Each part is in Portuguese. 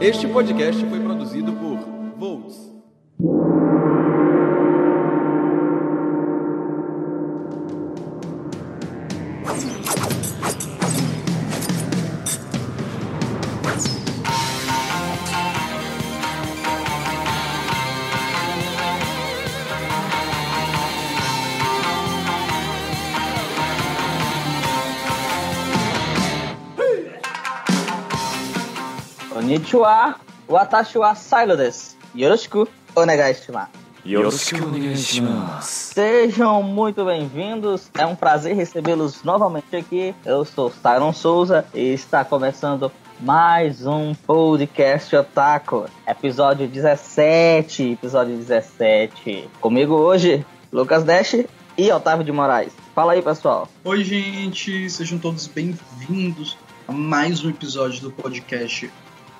Este podcast foi Konnichiwa, watashi wa Silo desu. Yoroshiku onegaishimasu. Sejam muito bem-vindos, é um prazer recebê-los novamente aqui. Eu sou Siron Souza e está começando mais um podcast Otaku, episódio 17, episódio 17. Comigo hoje, Lucas Dash e Otávio de Moraes. Fala aí, pessoal. Oi, gente, sejam todos bem-vindos a mais um episódio do podcast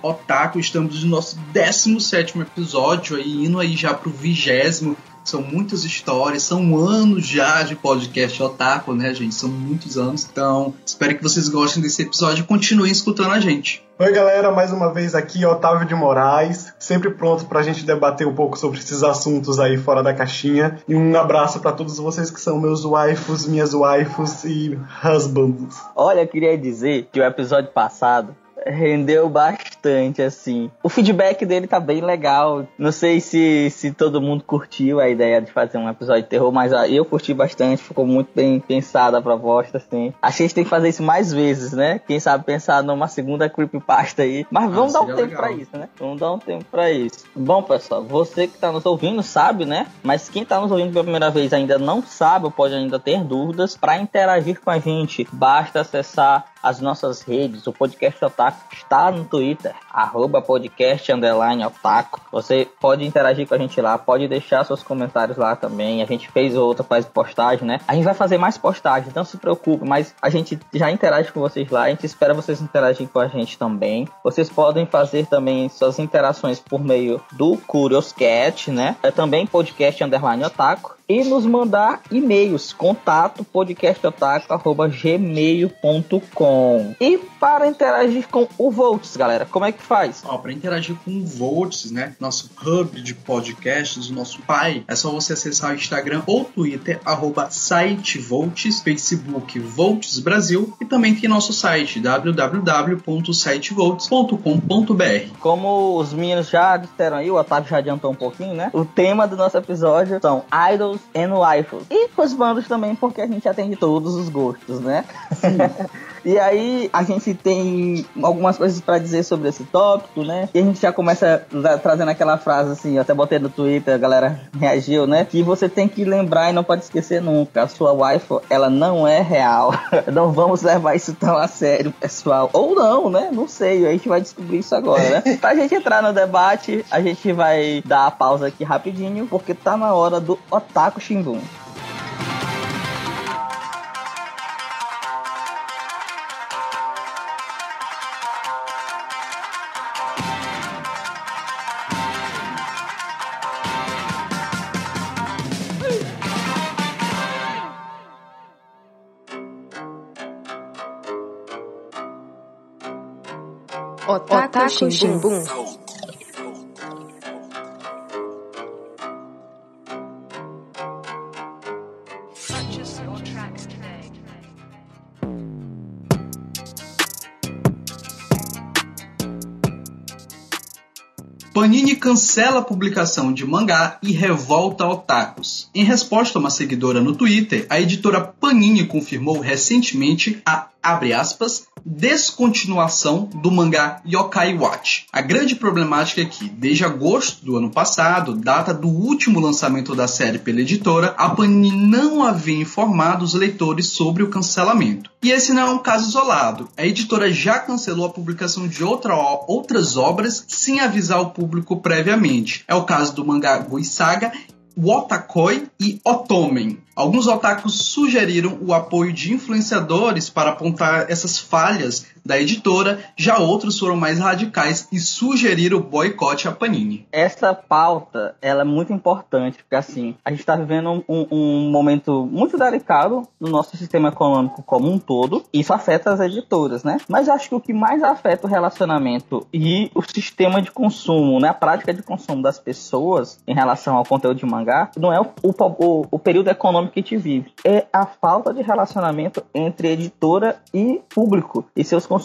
Otaku. Estamos no nosso 17 episódio, aí, indo aí já pro vigésimo. São muitas histórias, são anos já de podcast Otaku, né, gente? São muitos anos. Então, espero que vocês gostem desse episódio e continuem escutando a gente. Oi, galera, mais uma vez aqui, Otávio de Moraes, sempre pronto pra gente debater um pouco sobre esses assuntos aí fora da caixinha. E um abraço pra todos vocês que são meus waifus, minhas waifus e husbands. Olha, eu queria dizer que o episódio passado rendeu bastante, assim. O feedback dele tá bem legal. Não sei se, se todo mundo curtiu a ideia de fazer um episódio de terror, mas ah, eu curti bastante, ficou muito bem pensada a proposta, assim. Acho que a gente tem que fazer isso mais vezes, né? Quem sabe pensar numa segunda creepypasta aí. Mas vamos dar um tempo legal. pra isso, né? Vamos dar um tempo pra isso. Bom, pessoal, você que tá nos ouvindo sabe, né? Mas quem tá nos ouvindo pela primeira vez ainda não sabe ou pode ainda ter dúvidas, para interagir com a gente, basta acessar as nossas redes. O podcast Otaku está no Twitter, arroba podcast underline Otaku. Você pode interagir com a gente lá, pode deixar seus comentários lá também. A gente fez outra faz postagem, né? A gente vai fazer mais postagens, não se preocupe, mas a gente já interage com vocês lá. A gente espera vocês interagirem com a gente também. Vocês podem fazer também suas interações por meio do Curioscat, né? É também podcast underline Otaku e nos mandar e-mails contato podcastotaku@gmail.com. E para interagir com o Volts, galera, como é que faz? Ó, para interagir com o Volts, né? Nosso hub de podcasts, o nosso pai, é só você acessar o Instagram ou Twitter, arroba sitevolts, Facebook Volts Brasil e também tem nosso site www.sitevolts.com.br. Como os meninos já disseram aí, o Otávio já adiantou um pouquinho, né? O tema do nosso episódio são idols and waifus. E os bandos também, porque a gente atende todos os gostos, né? E aí a gente tem algumas coisas pra dizer sobre esse tópico, né? E a gente já começa trazendo aquela frase assim, eu até botei no Twitter, a galera reagiu, né? Que você tem que lembrar e não pode esquecer nunca. A sua waifu, ela não é real. não vamos levar isso tão a sério, pessoal. Ou não, né? Não sei. A gente vai descobrir isso agora, né? pra gente entrar no debate, a gente vai dar a pausa aqui rapidinho, porque tá na hora do Otaku Shimbun. Otaku Shimbun. Panini cancela a publicação de mangá e revolta otakus. Em resposta a uma seguidora no Twitter, a editora Panini confirmou recentemente a abre aspas, descontinuação do mangá Yokai Watch. A grande problemática é que, desde agosto do ano passado, data do último lançamento da série pela editora, a Panini não havia informado os leitores sobre o cancelamento. E esse não é um caso isolado. A editora já cancelou a publicação de outra, outras obras sem avisar o público previamente. É o caso do mangá Gui Saga Wotakoi e Otomen. Alguns otakus sugeriram o apoio de influenciadores para apontar essas falhas da editora, já outros foram mais radicais e sugeriram o boicote à Panini. Essa pauta, ela é muito importante, porque assim, a gente está vivendo um, um momento muito delicado no nosso sistema econômico como um todo, e isso afeta as editoras, né? Mas acho que o que mais afeta o relacionamento e o sistema de consumo, né? A prática de consumo das pessoas em relação ao conteúdo de mangá, não é o, o, o período econômico que a gente vive, é a falta de relacionamento entre editora e público e seus consumidores.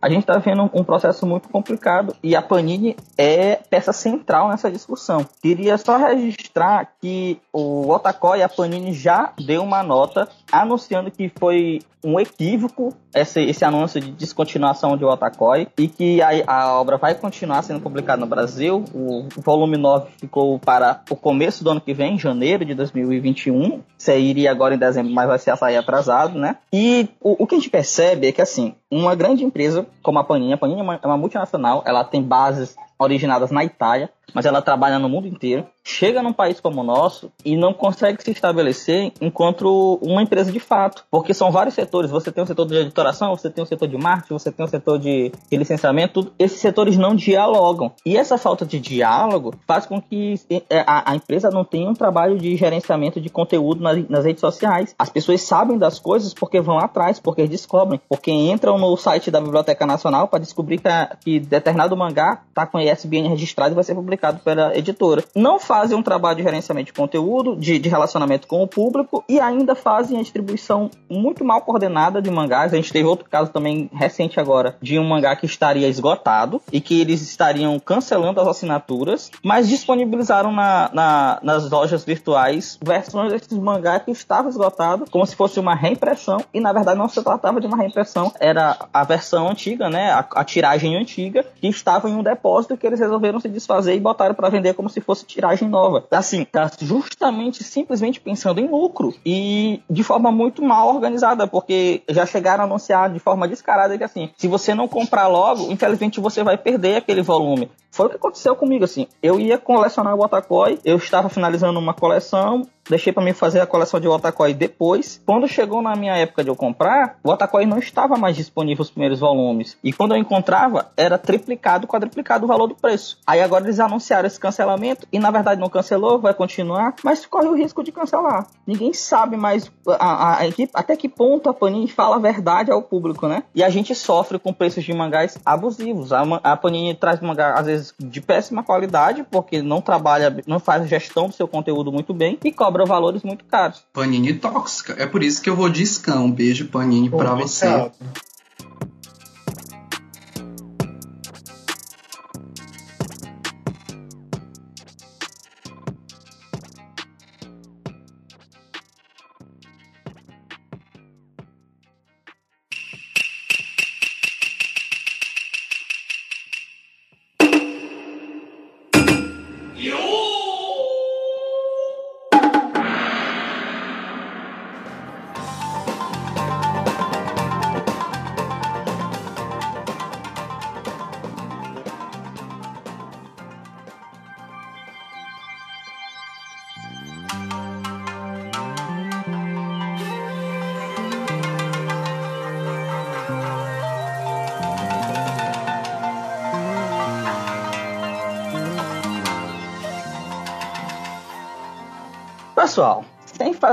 A gente está vendo um processo muito complicado e a Panini é peça central nessa discussão. Queria só registrar que o Otakoi e a Panini já deu uma nota anunciando que foi um equívoco esse, esse anúncio de descontinuação de Otakoi e que a, a obra vai continuar sendo publicada no Brasil. O volume 9 ficou para o começo do ano que vem, janeiro de 2021. Isso iria agora em dezembro, mas vai ser sair atrasado, né? E o, o que a gente percebe é que, assim, uma grande empresa como a Panini, a Panini é uma, é uma multinacional, ela tem bases originadas na Itália, mas ela trabalha no mundo inteiro, chega num país como o nosso e não consegue se estabelecer enquanto uma empresa de fato, porque são vários setores. Você tem o setor de editoração, você tem o setor de marketing, você tem o setor de, licenciamento, esses setores não dialogam. E essa falta de diálogo faz com que é, a, a empresa não tenha um trabalho de gerenciamento de conteúdo nas, redes sociais. As pessoas sabem das coisas porque vão atrás, porque descobrem, porque entram no site da Biblioteca Nacional para descobrir que, que determinado mangá está com ISBN registrado e vai ser publicado pela editora. Não fazem um trabalho de gerenciamento de conteúdo, de, de relacionamento com o público e ainda fazem a distribuição muito mal coordenada de mangás. A gente teve outro caso também recente agora de um mangá que estaria esgotado e que eles estariam cancelando as assinaturas, mas disponibilizaram na, na, nas lojas virtuais versões desses mangás que estavam esgotados, como se fosse uma reimpressão e na verdade não se tratava de uma reimpressão, era a versão antiga, né, a, a tiragem antiga que estava em um depósito que eles resolveram se desfazer e botaram para vender como se fosse tiragem nova. Assim, tá justamente simplesmente pensando em lucro e de forma muito mal organizada, porque já chegaram a anunciar de forma descarada que assim, se você não comprar logo, infelizmente você vai perder aquele volume. Foi o que aconteceu comigo, assim. Eu ia colecionar o Otakoi, eu estava finalizando uma coleção, deixei para mim fazer a coleção de Otakoi depois. Quando chegou na minha época de eu comprar, o Otakoi não estava mais disponível os primeiros volumes. E quando eu encontrava, era triplicado, quadruplicado o valor do preço. Aí agora eles anunciaram esse cancelamento e na verdade não cancelou, vai continuar, mas corre o risco de cancelar. Ninguém sabe mais a, a, a equipe, até que ponto a Panini fala a verdade ao público, né? E a gente sofre com preços de mangás abusivos. A, a Panini traz mangá às vezes de péssima qualidade, porque não trabalha, não faz gestão do seu conteúdo muito bem e cobra valores muito caros. Panini tóxica. É por isso que eu vou de Scan. Um beijo, Panini, pra você. Obrigado.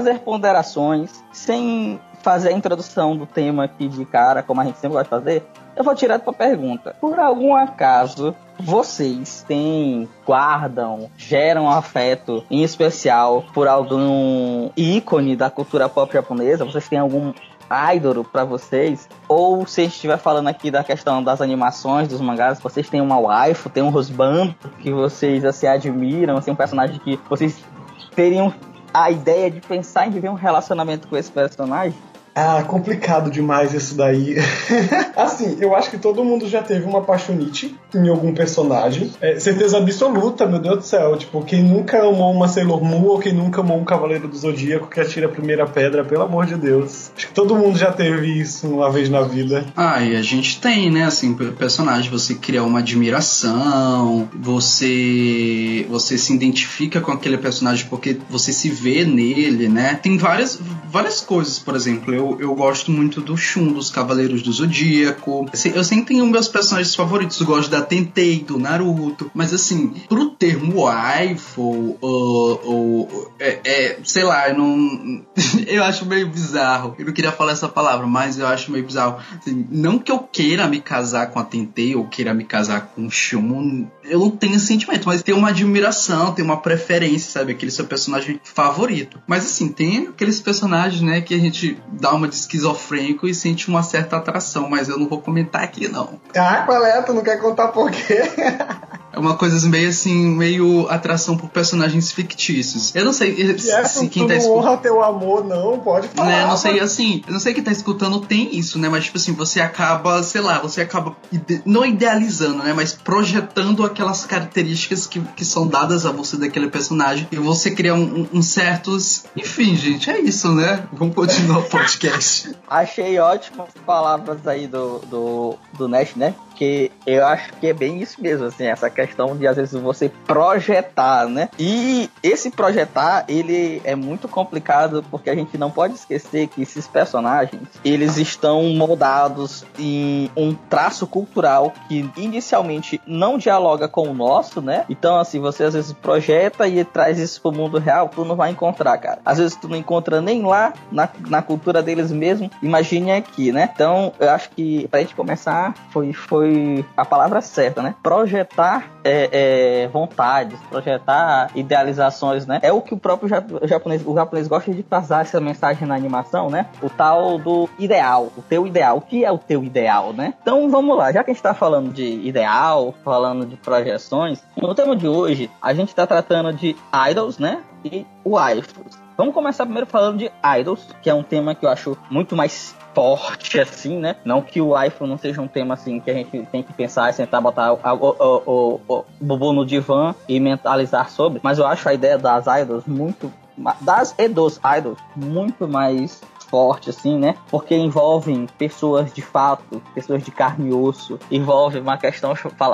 Fazer ponderações, sem fazer a introdução do tema aqui de cara, como a gente sempre gosta de fazer, eu vou direto pra pergunta. Por algum acaso, vocês têm, guardam, geram afeto, em especial, por algum ícone da cultura pop japonesa? Vocês têm algum idol pra vocês? Ou se a gente estiver falando aqui da questão das animações, dos mangás, vocês têm uma waifu, tem um husband que vocês assim, admiram, assim, um personagem que vocês teriam a ideia de pensar em viver um relacionamento com esse personagem? Ah, complicado demais isso daí. assim, eu acho que todo mundo já teve uma apaixonite em algum personagem. É, certeza absoluta, meu Deus do céu. Tipo, quem nunca amou uma Sailor Moon ou quem nunca amou um Cavaleiro do Zodíaco que atira a primeira pedra, pelo amor de Deus. Acho que todo mundo já teve isso uma vez na vida. Ah, e a gente tem, né, assim, per- personagem, você cria uma admiração, você você se identifica com aquele personagem porque você se vê nele, né? Tem várias várias coisas, por exemplo, eu eu, gosto muito do Shun, dos Cavaleiros do Zodíaco. Assim, eu sempre tenho meus personagens favoritos. Eu gosto da Tentei, do Naruto. Mas assim, pro termo waifu, ou, ou é, é, sei lá, eu não. eu acho meio bizarro. Eu não queria falar essa palavra, mas eu acho meio bizarro. Assim, não que eu queira me casar com a Tentei ou queira me casar com o Shun. Eu não tenho sentimento, mas tem uma admiração, tem uma preferência, sabe? Aquele seu personagem favorito. Mas assim, tem aqueles personagens, né, que a gente dá uma de esquizofrênico e sente uma certa atração, mas eu não vou comentar aqui, não. Ah, qual é? Tu não quer contar por quê? É uma coisa meio assim, meio atração por personagens fictícios. Eu não sei Jefferson, se tu quem tá não escutando. honra teu amor, não. Pode falar. Né, não sei, assim, eu não sei quem tá escutando tem isso, né? Mas, tipo assim, você acaba, sei lá, você acaba ide- não idealizando, né? Mas projetando aquelas características que, que são dadas a você daquele personagem. E você cria um, um- um certos. Enfim, gente, é isso, né? Vamos continuar o podcast. Achei ótimas palavras aí do, do, do Nash, né? Que eu acho que é bem isso mesmo, assim, essa questão de às vezes você projetar, né? E esse projetar, ele é muito complicado porque a gente não pode esquecer que esses personagens, eles estão moldados em um traço cultural que inicialmente não dialoga com o nosso, né? Então, assim, você às vezes projeta e traz isso pro mundo real, tu não vai encontrar, cara. Às vezes tu não encontra nem lá, na, na cultura deles mesmo, imagine aqui, né? Então, eu acho que pra gente começar, foi, foi a palavra certa, né? Projetar é, é, vontades, projetar idealizações, né? É o que o próprio jap- japonês, o japonês gosta de passar essa mensagem na animação, né? O tal do ideal, o teu ideal. O que é o teu ideal, né? Então vamos lá, já que a gente tá falando de ideal, falando de projeções, no tema de hoje a gente tá tratando de idols, né? E waifus. Vamos começar primeiro falando de idols, que é um tema que eu acho muito mais forte, assim, né? Não que o waifu não seja um tema, assim, que a gente tem que pensar e sentar, botar o, o, o, o, o bubu no divã e mentalizar sobre, mas eu acho a ideia das idols muito... das e dos idols muito mais forte, assim, né? Porque envolvem pessoas de fato, pessoas de carne e osso, envolve uma questão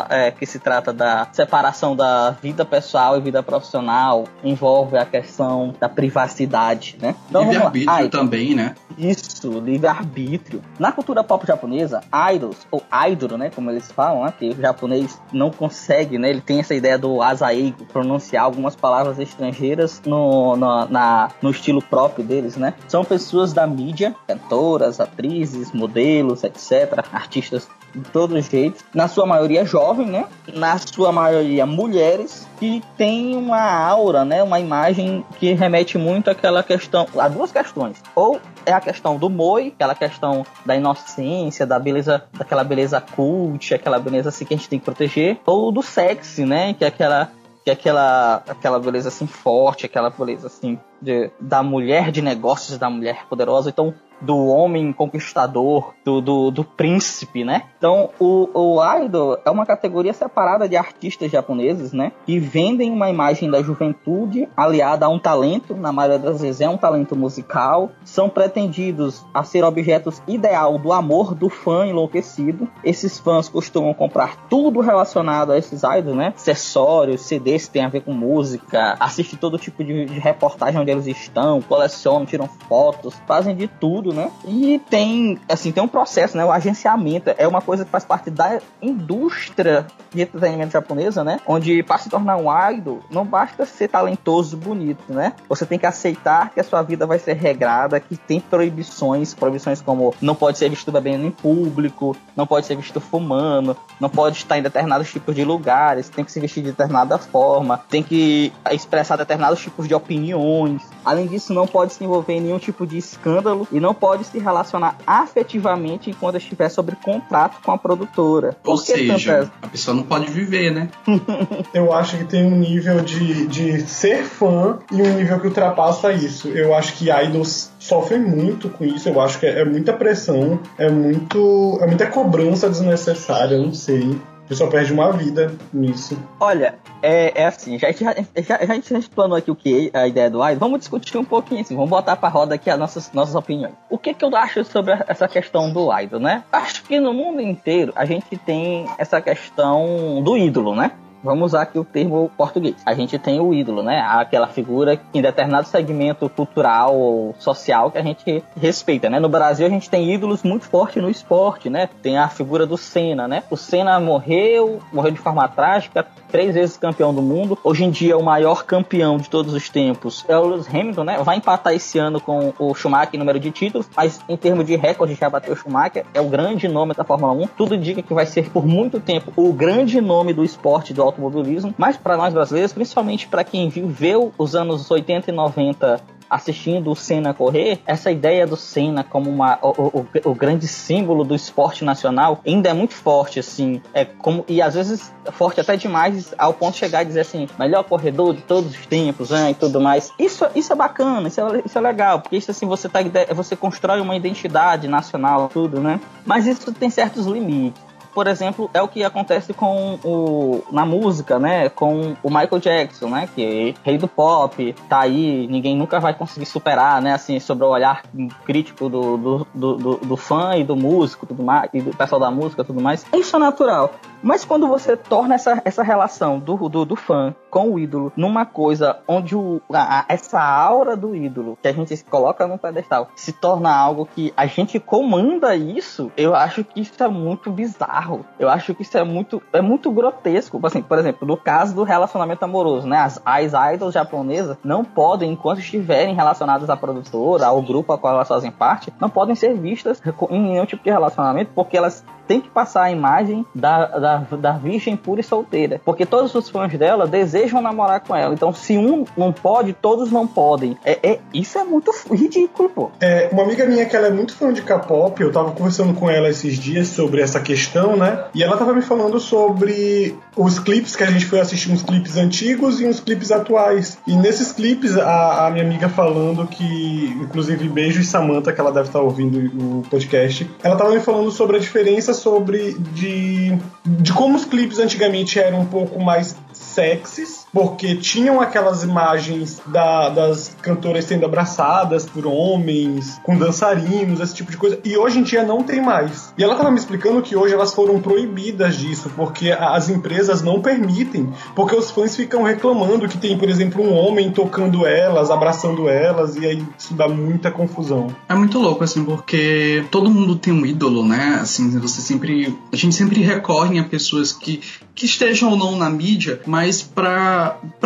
é, que se trata da separação da vida pessoal e vida profissional, envolve a questão da privacidade, né? lá. Livre-arbítrio também, né? isso, livre-arbítrio. Na cultura pop japonesa, idols, ou idol, né, como eles falam, né, que o japonês não consegue, né, ele tem essa ideia do asaigo, pronunciar algumas palavras estrangeiras no, no, na, no estilo próprio deles, né. São pessoas da mídia, cantoras, atrizes, modelos, etc., artistas de todos os jeitos, na sua maioria jovem, né, na sua maioria mulheres, que tem uma aura, né, uma imagem que remete muito àquela questão, a duas questões, ou é a questão do moi, aquela questão da inocência, da beleza, daquela beleza cult, aquela beleza assim que a gente tem que proteger, ou do sexy, né, que é aquela que é aquela aquela beleza assim forte, aquela beleza assim de, da mulher de negócios, da mulher poderosa, então do homem conquistador, do, do, do príncipe, né? Então, o, o idol é uma categoria separada de artistas japoneses, né? Que vendem uma imagem da juventude aliada a um talento, na maioria das vezes é um talento musical, são pretendidos a ser objetos ideal do amor do fã enlouquecido. Esses fãs costumam comprar tudo relacionado a esses idols, né? Acessórios, CDs que tem a ver com música, assiste todo tipo de, de reportagem onde eles estão, colecionam, tiram fotos, fazem de tudo, né? E tem, assim, tem um processo, né? O agenciamento é uma coisa que faz parte da indústria de entretenimento japonesa, né? Onde para se tornar um idol, não basta ser talentoso, bonito, né? Você tem que aceitar que a sua vida vai ser regrada, que tem proibições, proibições como não pode ser visto bebendo em público, não pode ser visto fumando, não pode estar em determinados tipos de lugares, tem que se vestir de determinada forma, tem que expressar determinados tipos de opiniões. Além disso, não pode se envolver em nenhum tipo de escândalo e não pode se relacionar afetivamente enquanto estiver sob contrato com a produtora. Ou seja, tantas- a pessoa não pode viver, né? Eu acho que tem um nível de, de ser fã e um nível que ultrapassa isso. Eu acho que idols sofrem muito com isso. Eu acho que é, é muita pressão, é muito. é muita cobrança desnecessária, eu não sei. A pessoa perde uma vida nisso. Olha, é, é assim, já, já, já, já a gente explanou aqui o que é a ideia do idol, vamos discutir um pouquinho assim, vamos botar pra roda aqui as nossas, nossas opiniões. O que que eu acho sobre essa questão do idol, né? Acho que no mundo inteiro a gente tem essa questão do ídolo, né? Vamos usar aqui o termo português. A gente tem o ídolo, né? Aquela figura em determinado segmento cultural ou social que a gente respeita, né? No Brasil a gente tem ídolos muito fortes no esporte, né? Tem a figura do Senna, né? O Senna morreu, morreu de forma trágica, três vezes campeão do mundo. Hoje em dia o maior campeão de todos os tempos é o Lewis Hamilton, né? Vai empatar esse ano com o Schumacher em número de títulos, mas em termos de recorde já bateu o Schumacher, é o grande nome da Fórmula 1. Tudo indica que vai ser por muito tempo o grande nome do esporte do automobilismo, mas para nós brasileiros, principalmente para quem viveu os anos 80 e 90 assistindo o Senna correr, essa ideia do Senna como uma, o, o, o, grande símbolo do esporte nacional ainda é muito forte, assim. É como, e às vezes forte até demais, ao ponto de chegar e dizer assim, melhor corredor de todos os tempos, né, e tudo mais. Isso, isso é bacana, isso é, isso é legal, porque isso assim, você, tá, você constrói uma identidade nacional, tudo, né? Mas isso tem certos limites por exemplo, é o que acontece com o na música, né? Com o Michael Jackson, né? Que é rei do pop, tá aí, ninguém nunca vai conseguir superar, né? Assim, sobre o olhar crítico do, do, do, do, do fã e do músico, tudo mais, e do pessoal da música, tudo mais. Isso é natural. Mas quando você torna essa, essa relação do, do, do fã com o ídolo numa coisa onde o, a, essa aura do ídolo que a gente coloca no pedestal se torna algo que a gente comanda isso, eu acho que isso é muito bizarro. Eu acho que isso é muito, é muito grotesco. Assim, por exemplo, no caso do relacionamento amoroso, né? As, as idols japonesas não podem, enquanto estiverem relacionadas à produtora, ao grupo a qual elas fazem parte, não podem ser vistas em nenhum tipo de relacionamento porque elas têm que passar a imagem da, da da, virgem pura e solteira. Porque todos os fãs dela desejam namorar com ela. Então, se um não pode, todos não podem. É, é isso é muito ridículo, pô. É, uma amiga minha que ela é muito fã de K-pop, eu tava conversando com ela esses dias sobre essa questão, né? E ela tava me falando sobre os clipes que a gente foi assistir, uns clipes antigos e uns clipes atuais. E nesses clipes, a, a minha amiga falando que, inclusive, beijo e Samantha, que ela deve estar ouvindo o podcast, ela tava me falando sobre a diferença sobre de de como os clipes antigamente eram um pouco mais sexys, porque tinham aquelas imagens da, das cantoras sendo abraçadas por homens, com dançarinos, esse tipo de coisa, e hoje em dia não tem mais. E ela estava me explicando que hoje elas foram proibidas disso, porque as empresas não permitem, porque os fãs ficam reclamando que tem, por exemplo, um homem tocando elas, abraçando elas, e aí isso dá muita confusão. É muito louco, assim, porque todo mundo tem um ídolo, né? Assim, você sempre. A gente sempre recorre a pessoas que, que estejam ou não na mídia, mas para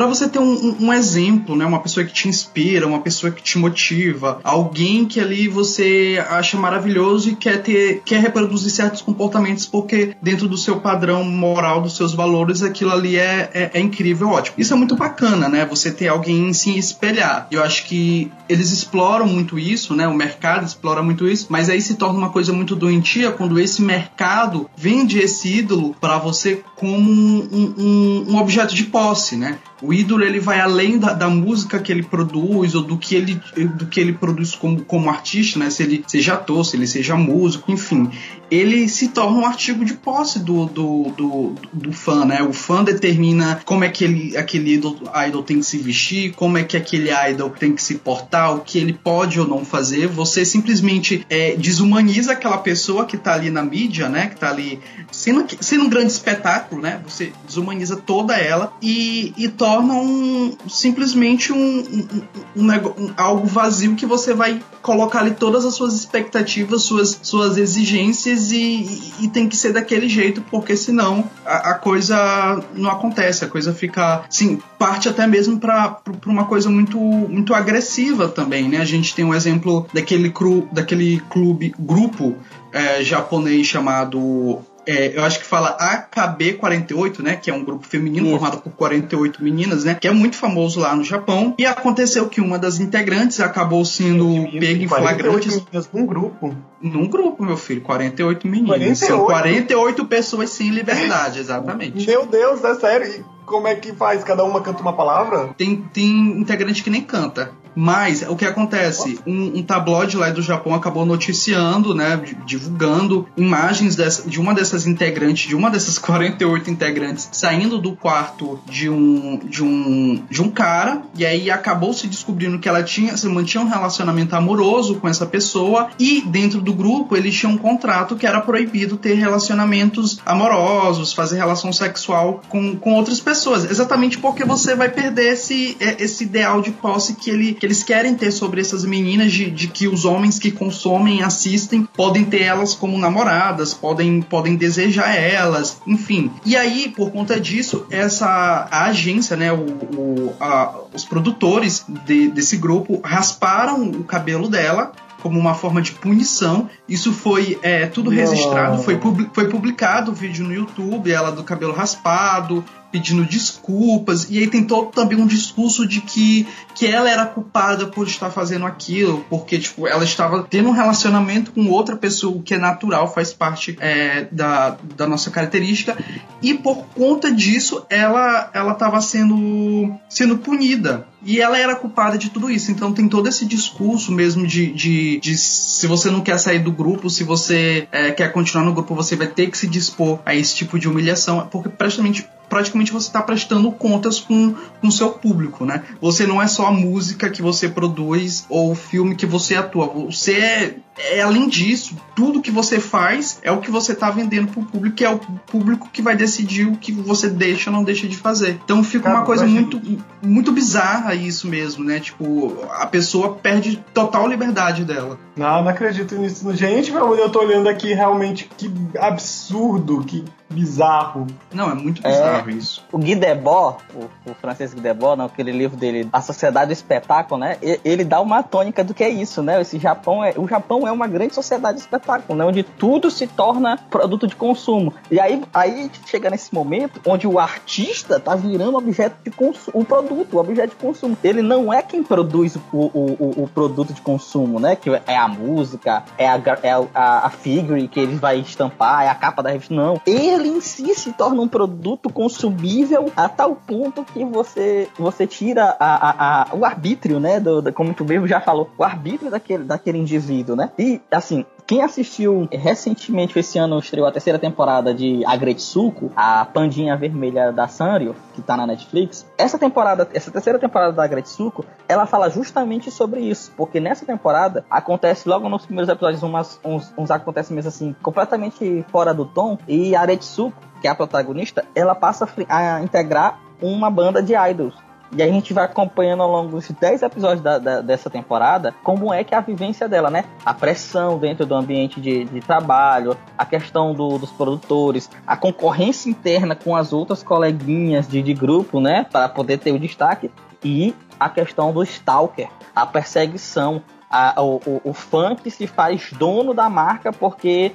você ter um, um, exemplo, né? Uma pessoa que te inspira, uma pessoa que te motiva, alguém que ali você acha maravilhoso e quer ter, quer reproduzir certos comportamentos porque dentro do seu padrão moral, dos seus valores, aquilo ali é, é, é incrível, ótimo. Isso é muito bacana, né? Você ter alguém em se espelhar. Eu acho que eles exploram muito isso, né? O mercado explora muito isso, mas aí se torna uma coisa muito doentia quando esse mercado vende esse ídolo para você como um, um, um objeto de posse, né? O ídolo ele vai além da, da, música que ele produz ou do que ele, do que ele produz como, como artista, né? Se ele seja ator, se ele seja músico, enfim. Ele se torna um artigo de posse do, do, do, do fã, né? O fã determina como é que ele, aquele idol, idol tem que se vestir, como é que aquele idol tem que se portar, o que ele pode ou não fazer. Você simplesmente é, desumaniza aquela pessoa que tá ali na mídia, né? Que tá ali sendo, sendo um grande espetáculo, né? Você desumaniza toda ela e, e torna tornam simplesmente um, um, um, um, algo vazio que você vai colocar ali todas as suas expectativas, suas, suas exigências e, e tem que ser daquele jeito, porque senão a, a, coisa não acontece, a coisa fica, sim, parte até mesmo para uma coisa muito, muito agressiva também, né? A gente tem um exemplo daquele, cru, daquele clube, grupo é, japonês chamado é, eu acho que fala AKB48, né? Que é um grupo feminino Isso. formado por 48 meninas, né? Que é muito famoso lá no Japão. E aconteceu que uma das integrantes acabou sendo pega em flagrante. meninas num grupo. Num grupo, meu filho, 48 meninas. 48? São 48 pessoas sem liberdade, exatamente. Meu Deus, é sério? Como é que faz? Cada uma canta uma palavra? Tem, tem integrante que nem canta. Mas o que acontece? Um, um tabloide lá do Japão acabou noticiando, né, di- divulgando imagens dessa- de uma dessas integrantes, de uma dessas 48 integrantes, saindo do quarto de um de um de um cara e aí acabou se descobrindo que ela tinha se mantinha um relacionamento amoroso com essa pessoa e dentro do grupo eles tinham um contrato que era proibido ter relacionamentos amorosos, fazer relação sexual com, com outras pessoas, exatamente porque você vai perder esse, é, esse ideal de posse que, ele, que eles querem ter sobre essas meninas, de, de que os homens que consomem, assistem, podem ter elas como namoradas, podem, podem desejar elas, enfim. E aí, por conta disso, essa a agência, né, o, o- a- os produtores de- desse grupo rasparam o cabelo dela como uma forma de punição. Isso foi é, tudo registrado, foi, publi- foi publicado o vídeo no YouTube, ela do cabelo raspado, pedindo desculpas, e aí tem todo também um discurso de que, que ela era culpada por estar fazendo aquilo, porque tipo, ela estava tendo um relacionamento com outra pessoa, o que é natural, faz parte é, da, da nossa característica, e por conta disso ela ela estava sendo sendo punida. E ela era culpada de tudo isso. Então tem todo esse discurso mesmo de, de, de se você não quer sair do grupo se você é, quer continuar no grupo você vai ter que se dispor a esse tipo de humilhação porque praticamente praticamente você está prestando contas com o seu público, né? Você não é só a música que você produz ou o filme que você atua. Você é, é além disso, tudo que você faz é o que você está vendendo para o público, que é o público que vai decidir o que você deixa ou não deixa de fazer. Então fica Cara, uma coisa eu achei- muito, muito bizarra isso mesmo, né? Tipo, a pessoa perde total liberdade dela. Não, não acredito nisso. Gente, eu tô olhando aqui realmente que absurdo, que bizarro. Não, é muito É. bizarro isso. O Guy Debord, o, o Guy Debord, naquele livro dele, A Sociedade do Espetáculo, né? e- Ele dá uma tônica do que é isso, né? Esse Japão é, o Japão é uma grande sociedade de espetáculo, né? Onde tudo se torna produto de consumo. E aí, aí chega nesse momento onde o artista tá virando objeto de consumo, o produto, o objeto de consumo. Ele não é quem produz o, o, o, o produto de consumo, né? Que é a música, é a, é a, a, a figure que ele vai estampar, é a capa da revista. Não. Ele em si se torna um produto consumível a tal ponto que você, você tira a, a, a- o arbítrio, né? Do, do- como tu mesmo já falou, o arbítrio daquele, daquele indivíduo, né? E, assim, quem assistiu recentemente, esse ano, estreou a terceira temporada de Agretsuko, a pandinha vermelha da Sanrio, que tá na Netflix. Essa temporada, essa terceira temporada da Agretsuko, ela fala justamente sobre isso, porque nessa temporada acontece logo nos primeiros episódios umas, uns, uns acontecimentos assim, completamente fora do tom, e a Agretsuko, que é a protagonista, ela passa a integrar uma banda de idols. E a gente vai acompanhando ao longo dos 10 episódios da- da- dessa temporada como é que é a vivência dela, né? A pressão dentro do ambiente de, de trabalho, a questão do- dos produtores, a concorrência interna com as outras coleguinhas de, de grupo, né? Para poder ter o destaque. E a questão do stalker, a perseguição, a- o, o, fã que se faz dono da marca porque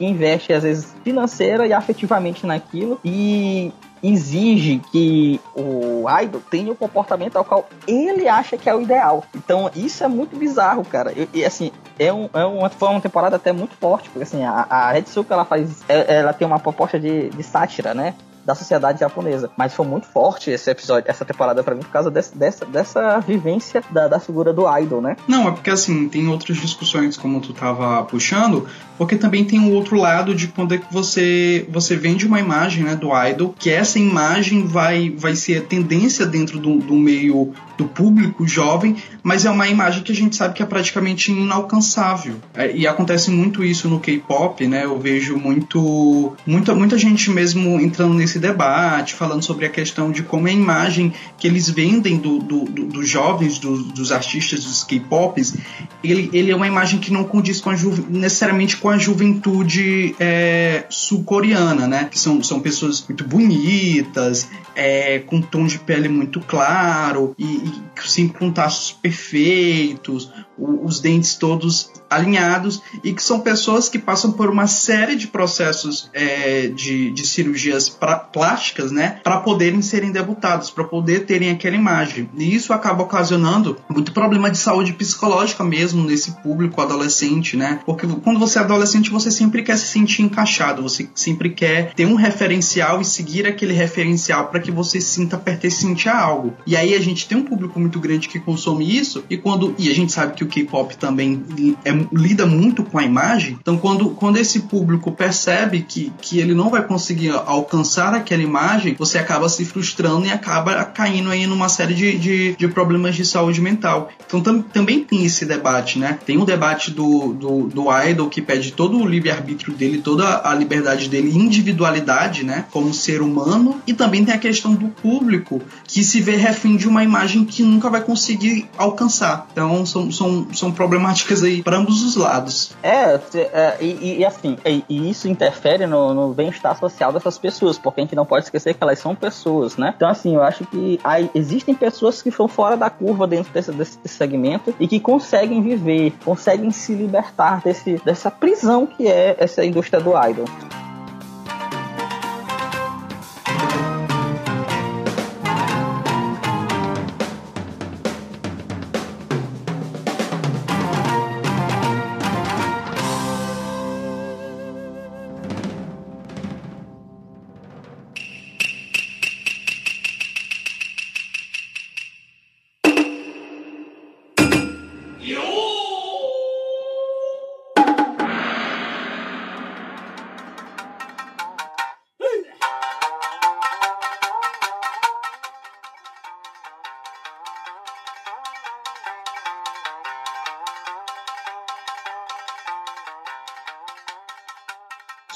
investe, às vezes, financeira e afetivamente naquilo e exige que o idol tenha o comportamento ao qual ele acha que é o ideal. Então, isso é muito bizarro, cara. E, e, assim, é, um, é uma, foi uma temporada até muito forte, porque assim, a, a Red Suka, ela faz. é- Ela tem uma proposta de, de sátira, né? Da sociedade japonesa. Mas foi muito forte esse episódio, essa temporada pra mim, por causa desse- dessa, dessa vivência da, da figura do idol, né? Não, é porque assim, tem outras discussões como tu tava puxando, porque também tem o outro lado de quando é que você, você vende uma imagem né, do idol, que essa imagem vai, vai ser a tendência dentro do, do meio do público jovem, mas é uma imagem que a gente sabe que é praticamente inalcançável. É, e acontece muito isso no K-pop, né? Eu vejo muito, muita, muita gente mesmo entrando nesse debate, falando sobre a questão de como a imagem que eles vendem do, do- do- dos jovens, do- dos artistas dos K-pops, ele, ele é uma imagem que não condiz com juve- necessariamente com a juventude é, sul-coreana, né? Que são, são pessoas muito bonitas, é, com tom de pele muito claro, e, e sim, com traços perfeitos, os dentes todos alinhados e que são pessoas que passam por uma série de processos é, de, de cirurgias pra- plásticas, né, para poderem serem debutados, para poder terem aquela imagem. E isso acaba ocasionando muito problema de saúde psicológica mesmo nesse público adolescente, né? Porque quando você é adolescente, você sempre quer se sentir encaixado, você sempre quer ter um referencial e seguir aquele referencial para que você sinta pertencente a algo. E aí a gente tem um público muito grande que consome isso e quando e a gente sabe que o K-pop também é- lida muito com a imagem. Então quando, quando esse público percebe que, que ele não vai conseguir alcançar aquela imagem, você acaba se frustrando e acaba caindo aí numa série de, de, de problemas de saúde mental. Então tam- também tem esse debate, né? Tem o debate do, do, do idol que pede todo o livre-arbítrio dele, toda a liberdade dele, individualidade, né? Como ser humano. E também tem a questão do público que se vê refém de uma imagem que nunca vai conseguir alcançar. Então são, são, são problemáticas aí para ambos os lados. É, é, e, e assim, e, e isso interfere no, no bem-estar social dessas pessoas, porque a gente não pode esquecer que elas são pessoas, né? Então, assim, eu acho que há- existem pessoas que estão fora da curva dentro desse, desse segmento e que conseguem viver, conseguem se libertar desse, dessa prisão que é essa indústria do idol.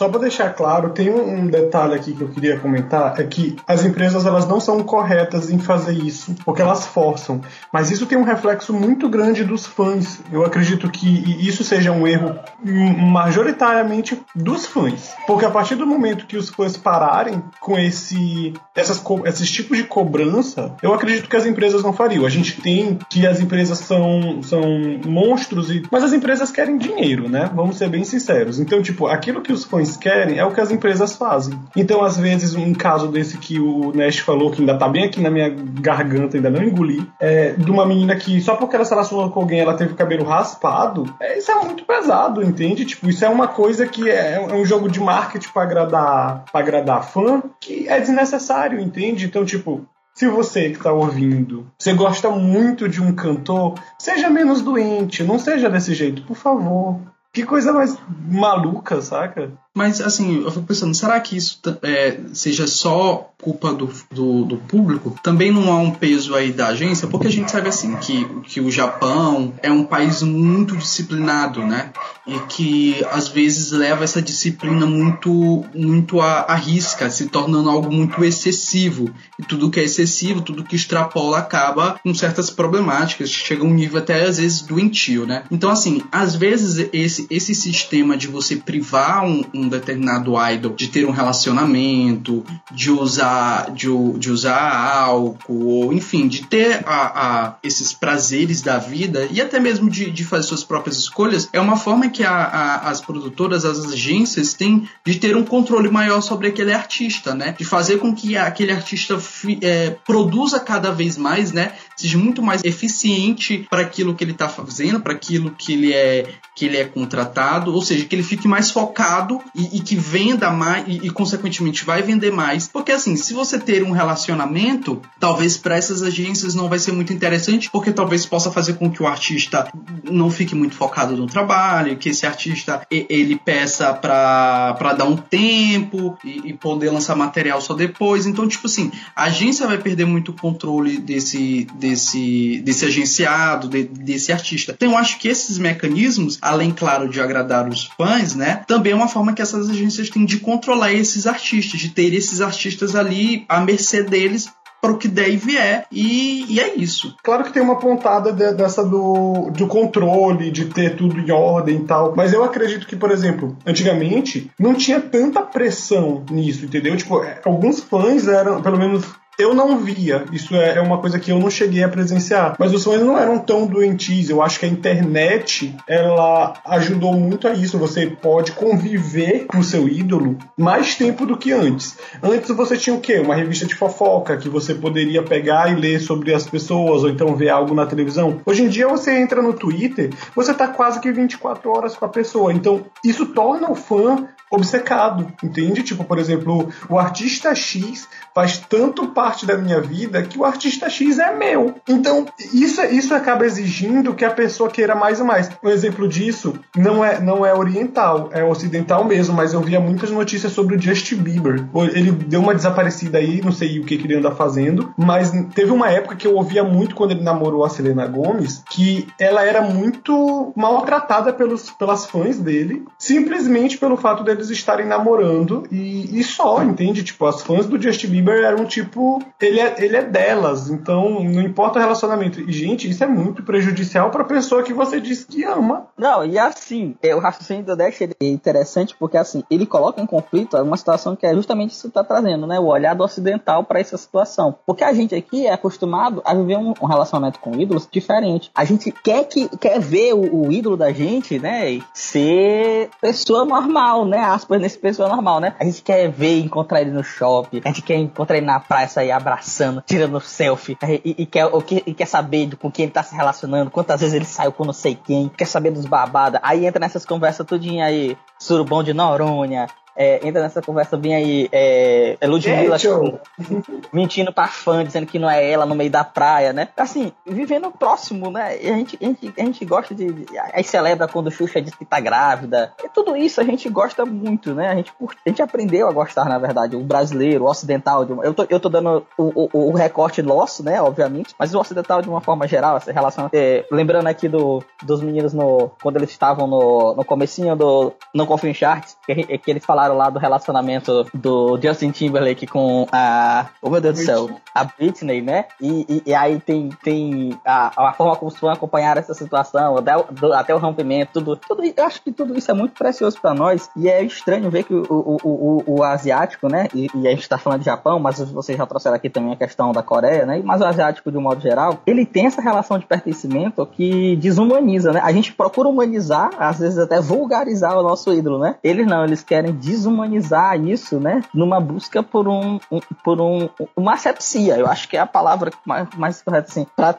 Só para deixar claro, tem um detalhe aqui que eu queria comentar, é que as empresas elas não são corretas em fazer isso, porque elas forçam. Mas isso tem um reflexo muito grande dos fãs. Eu acredito que isso seja um erro hum, majoritariamente dos fãs, porque a partir do momento que os fãs pararem com esse essas, esses tipos de cobrança, eu acredito que as empresas não fariam. A gente tem que as empresas são, são monstros, e, mas as empresas querem dinheiro, né? Vamos ser bem sinceros. Então, tipo, aquilo que os fãs querem é o que as empresas fazem. Então, às vezes, um caso desse que o Nash falou, que ainda tá bem aqui na minha garganta, ainda não engoli, é de uma menina que só porque ela se relacionou com alguém ela teve o cabelo raspado, é, isso é muito pesado, entende? Tipo, isso é uma coisa que é, é um jogo de marketing pra agradar, pra agradar fã, que é desnecessário, entende? Então, tipo, se você que está ouvindo, você gosta muito de um cantor, seja menos doente, não seja desse jeito, por favor. Que coisa mais maluca, saca? Mas, assim, eu fico pensando, será que isso é, seja só culpa do, do, do público? Também não há um peso aí da agência? Porque a gente sabe, assim, que, que o Japão é um país muito disciplinado, né? E que, às vezes, leva essa disciplina muito, muito à, à risca, se tornando algo muito excessivo. E tudo que é excessivo, tudo que extrapola, acaba com certas problemáticas, chega a um nível até, às vezes, doentio, né? Então, assim, às vezes, esse, esse sistema de você privar um, um determinado idol de ter um relacionamento, de usar, de, de usar álcool, ou enfim, de ter a, a- esses prazeres da vida e até mesmo de, de fazer suas próprias escolhas, é uma forma que a- a- as produtoras, as agências têm de ter um controle maior sobre aquele artista, né? De fazer com que aquele artista fi- é, produza cada vez mais, né? Seja muito mais eficiente para aquilo que ele está fazendo, para aquilo que ele é que ele é contratado, ou seja, que ele fique mais focado e, e que venda mais e, e, consequentemente vai vender mais. Porque assim, se você ter um relacionamento, talvez para essas agências não vai ser muito interessante, porque talvez possa fazer com que o artista não fique muito focado no trabalho, que esse artista ele peça para dar um tempo e, e poder lançar material só depois. Então, tipo assim, a agência vai perder muito controle desse desse desse agenciado, de- desse artista. Então, eu acho que esses mecanismos, além claro de agradar os fãs, né, também é uma forma que essas agências têm de controlar esses artistas, de ter esses artistas ali à mercê deles para o que der e vier. E, e é isso. Claro que tem uma pontada de- dessa do, do controle, de ter tudo em ordem e tal. Mas eu acredito que, por exemplo, antigamente não tinha tanta pressão nisso, entendeu? Tipo, é, alguns fãs eram, pelo menos eu não via. Isso é, é uma coisa que eu não cheguei a presenciar. Mas os fãs não eram tão doentios. Eu acho que a internet ela ajudou muito a isso. Você pode conviver com o seu ídolo mais tempo do que antes. Antes você tinha o quê? Uma revista de fofoca que você poderia pegar e ler sobre as pessoas, ou então ver algo na televisão. Hoje em dia você entra no Twitter, você tá quase que 24 horas com a pessoa. Então isso torna o fã obcecado, entende? Tipo, por exemplo, o artista X faz tanto parte da minha vida que o artista X é meu. Então, isso, isso acaba exigindo que a pessoa queira mais e mais. Um exemplo disso não é, não é oriental, é ocidental mesmo, mas eu via muitas notícias sobre o Justin Bieber. Ele deu uma desaparecida aí, não sei o que, que ele anda fazendo, mas teve uma época que eu ouvia muito quando ele namorou a Selena Gomes, que ela era muito maltratada pelos, pelas fãs dele, simplesmente pelo fato dele eles estarem namorando e, e só, entende? Tipo, as fãs do Justin Bieber eram tipo, ele é, ele é delas, então não importa o relacionamento. E, gente, isso é muito prejudicial pra pessoa que você diz que ama. Não, e assim, é, o raciocínio do Dash é interessante porque assim, ele coloca em conflito uma situação que é justamente isso que tá trazendo, né? O olhar do ocidental para essa situação. Porque a gente aqui é acostumado a viver um, um relacionamento com ídolos diferente. A gente quer que quer ver o, o ídolo da gente, né? Ser pessoa normal, né? Aspas nesse pessoa normal, né? A gente quer ver encontrar ele no shopping, a gente quer encontrar ele na praia, sair abraçando, tirando selfie, e, e quer, o que, e quer saber de com quem ele tá se relacionando, quantas vezes ele saiu com não sei quem, quer saber dos babadas. Aí entra nessas conversas tudinho aí, surubão de Noronha, é, entra nessa conversa bem aí, é, é Ludmilla Rachel. mentindo pra fã, dizendo que não é ela no meio da praia, né? Assim, vivendo próximo, né? E a gente, a gente, a gente gosta de, de- Aí celebra quando o Xuxa diz que tá grávida. E tudo isso a gente gosta muito, né? A gente, a gente aprendeu a gostar, na verdade, o brasileiro, o ocidental. De uma, eu, tô, eu tô dando o, o, o recorte nosso, né? Obviamente, mas o ocidental de uma forma geral, essa relação. é, lembrando aqui do, dos meninos no, quando eles estavam no, no comecinho do No Confio em Charts, que, que eles falaram lá do relacionamento do Justin Timberlake com a. Oh meu Deus do céu, a Britney, né? E, e- e aí tem, tem a, a forma como os fãs acompanharam essa situação, até o, do- até o rompimento, tudo, tudo. Eu acho que tudo isso é muito precioso pra nós. E é estranho ver que o, o, o, o, o asiático, né? E, e a gente tá falando de Japão, mas vocês já trouxeram aqui também a questão da Coreia, né? Mas o asiático, de um modo geral, ele tem essa relação de pertencimento que desumaniza, né? A gente procura humanizar, às vezes até vulgarizar o nosso ídolo, né? Eles não, eles querem desumanizar isso, né? Numa busca por um, um- por um uma asepsia, eu acho que é a palavra mais, mais correta assim, para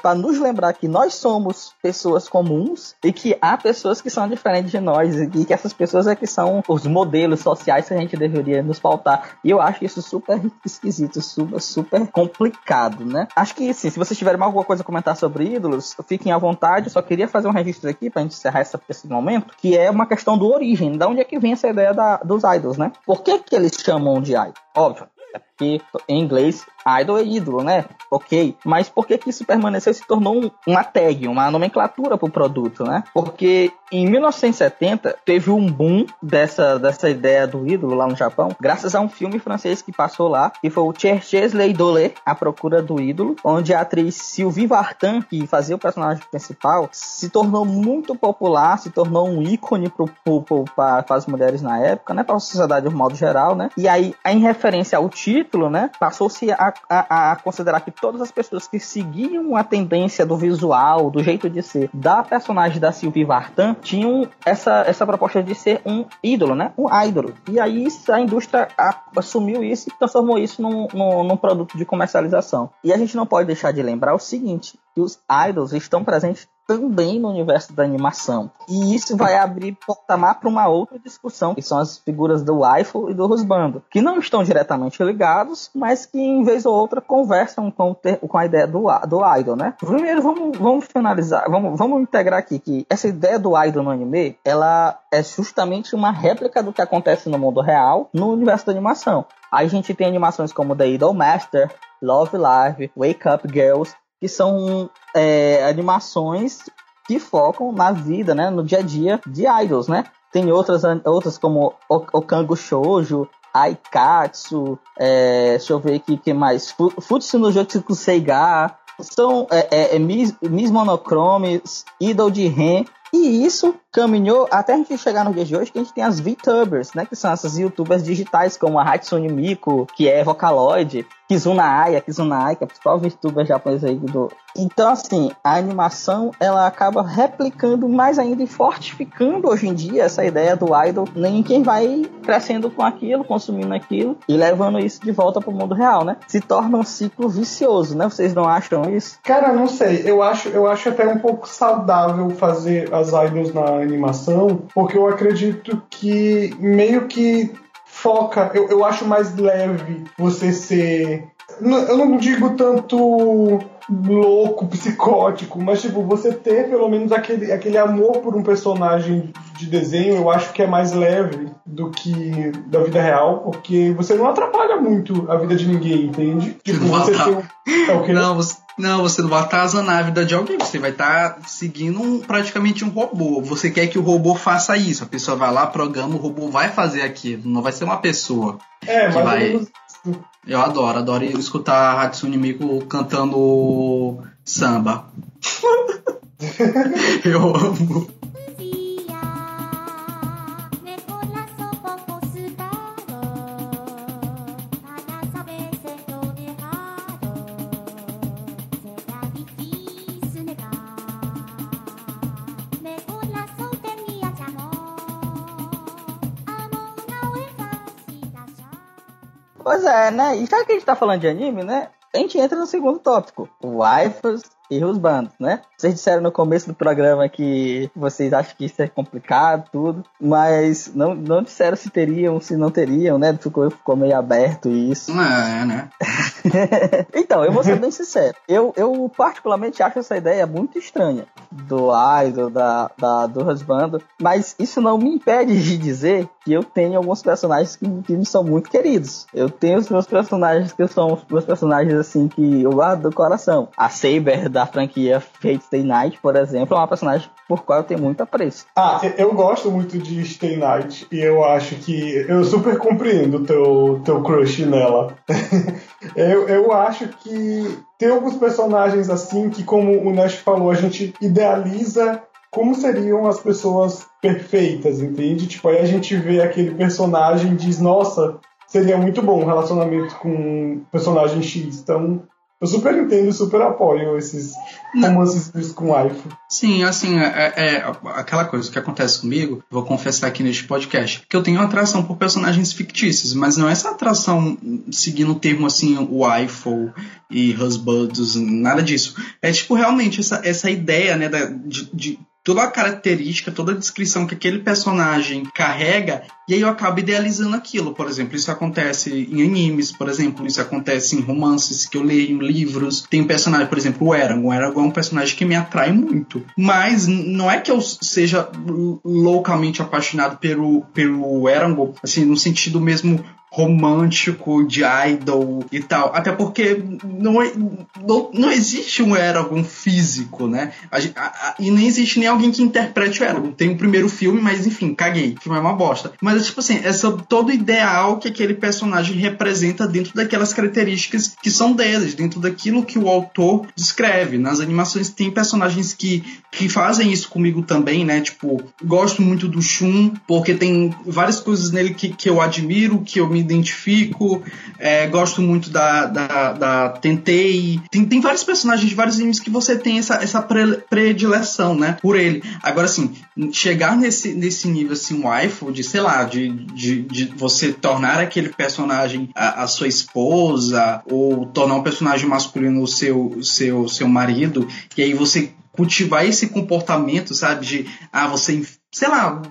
para nos lembrar que nós somos pessoas comuns e que há pessoas que são diferentes de nós e que essas pessoas é que são os modelos sociais que a gente deveria nos pautar. E eu acho isso super esquisito, super, super complicado, né? Acho que assim, se vocês tiverem alguma coisa a comentar sobre ídolos, fiquem à vontade. Eu só queria fazer um registro aqui pra gente encerrar essa, esse momento, que é uma questão do origem, da onde é que vem essa ideia da- dos idols, né? Por que que eles chamam de idol? Óbvio, é porque em inglês idol é ídolo, né? Ok. Mas por que que isso permaneceu e se tornou um- uma tag, uma nomenclatura pro produto, né? Porque em 1970 teve um boom dessa, dessa ideia do ídolo lá no Japão, graças a um filme francês que passou lá, que foi o Cherchez l'Idole, A Procura do Ídolo, onde a atriz Sylvie Vartan, que fazia o personagem principal, se tornou muito popular, se tornou um ícone para as mulheres na época, né? Para a sociedade de um modo geral, né? E aí, em referência ao título, né? Passou-se a, a, a considerar que todas as pessoas que seguiam a tendência do visual, do jeito de ser da personagem da Sylvie Vartan, tinham essa, essa proposta de ser um ídolo, né? Um ídolo. E aí a indústria assumiu isso e transformou isso num, num, num produto de comercialização. E a gente não pode deixar de lembrar o seguinte, que os idols estão presentes também no universo da animação. E isso vai abrir patamar para uma outra discussão, que são as figuras do waifu e do husbando, que não estão diretamente ligados, mas que em vez ou outra conversam com, com a ideia do, do idol, né? Primeiro vamos, vamos finalizar, vamos, vamos integrar aqui que essa ideia do idol no anime, ela é justamente uma réplica do que acontece no mundo real no universo da animação. Aí a gente tem animações como The Idol Master, Love Live, Wake Up Girls, que são é, animações que focam na vida, né, no dia a dia de idols, né? Tem outras, outras como Okango Shoujo, Aikatsu, é, deixa eu ver aqui que mais, Fu- Futsu no Jotsuku Seiga, são é, é, é, Miss, Miss Monochrome, Idol de Ren, e isso caminhou até a gente chegar no dia de hoje que a gente tem as VTubers, né? Que são essas youtubers digitais, como a Hatsune Miku, que é Vocaloid, Kizuna Aya, Kizuna Ai, que é a principal VTuber japonesa aí do... Então, assim, a animação, ela acaba replicando mais ainda e fortificando hoje em dia essa ideia do idol em quem vai crescendo com aquilo, consumindo aquilo e levando isso de volta pro mundo real, né? Se torna um ciclo vicioso, né? Vocês não acham isso? Cara, não sei. Eu acho, eu acho até um pouco saudável fazer as idols na animação, porque eu acredito que meio que foca. Eu, eu acho mais leve você ser. Eu não digo tanto louco, psicótico, mas tipo, você ter pelo menos aquele, aquele amor por um personagem de desenho, eu acho que é mais leve do que da vida real, porque você não atrapalha muito a vida de ninguém, entende? Tipo, não você tem. É o quê? Não, você, não, você não vai atazanar a vida de alguém, você vai estar seguindo um- praticamente um robô. Você quer que o robô faça isso, a pessoa vai lá, programa, o robô vai fazer aquilo, não vai ser uma pessoa. É, que vai- menos. Eu adoro, adoro escutar a Hatsune Miku cantando samba. Eu amo. Né? E já que a gente tá falando de anime, né? A gente entra no segundo tópico: waifus e husbandos, né? Vocês disseram no começo do programa que vocês acham que isso é complicado, tudo, mas não, não disseram se teriam, se não teriam, né? Ficou, ficou meio aberto isso. É, né? então, eu vou ser bem sincero. Eu, eu particularmente acho essa ideia muito estranha do idol, da, da, do husbando, mas isso não me impede de dizer que eu tenho alguns personagens que, que me são muito queridos. Eu tenho os meus personagens que são os meus personagens assim que eu guardo do coração. A Saber da franquia Fate Stay Night, por exemplo, é uma personagem por qual eu tenho muito apreço. Ah, eu gosto muito de Stay Night e eu acho que eu super compreendo teu, teu crush nela. eu, eu acho que tem alguns personagens assim que, como o Nash falou, a gente idealiza como seriam as pessoas perfeitas, entende? Tipo, aí a gente vê aquele personagem e diz, nossa, seria muito bom um relacionamento com personagem X. Então, eu super entendo e super apoio esses romances com waifu. Sim, assim, é, é aquela coisa que acontece comigo, vou confessar aqui neste podcast, que eu tenho atração por personagens fictícios, mas não é essa atração seguindo o termo assim, waifu e husbands, nada disso. É tipo realmente essa, essa ideia, né, da, de, de toda a característica, toda a descrição que aquele personagem carrega, e aí eu acabo idealizando aquilo. Por exemplo, isso acontece em animes, por exemplo, isso acontece em romances que eu leio, em livros. Tem um personagem, por exemplo, o Eragon. O Eragon é um personagem que me atrai muito. Mas não é que eu seja loucamente apaixonado pelo, pelo Eragon, assim, no sentido mesmo romântico de idol e tal. Até porque não, é- não, não existe um Eragon físico, né? A a- a- e nem existe nem alguém que interprete o Eragon. Tem o primeiro filme, mas enfim, caguei. O filme é uma bosta. Mas é tipo assim, é sobre todo ideal que aquele personagem representa dentro daquelas características que são deles, dentro daquilo que o autor descreve. Nas animações tem personagens que, que fazem isso comigo também, né? Tipo, gosto muito do Shun, porque tem várias coisas nele que, que eu admiro, que eu me identifico. É, gosto muito da, da, da Tentei. Tem, tem vários personagens de vários animes que você tem essa, essa pre- predileção, né? Por ele. Agora, assim, chegar nesse, nesse nível, assim, waifu, de, sei lá, de, de, de você tornar aquele personagem a, a sua esposa, ou tornar um personagem masculino o seu, seu, seu marido, e aí você cultivar esse comportamento, sabe? De, ah, você sei lá,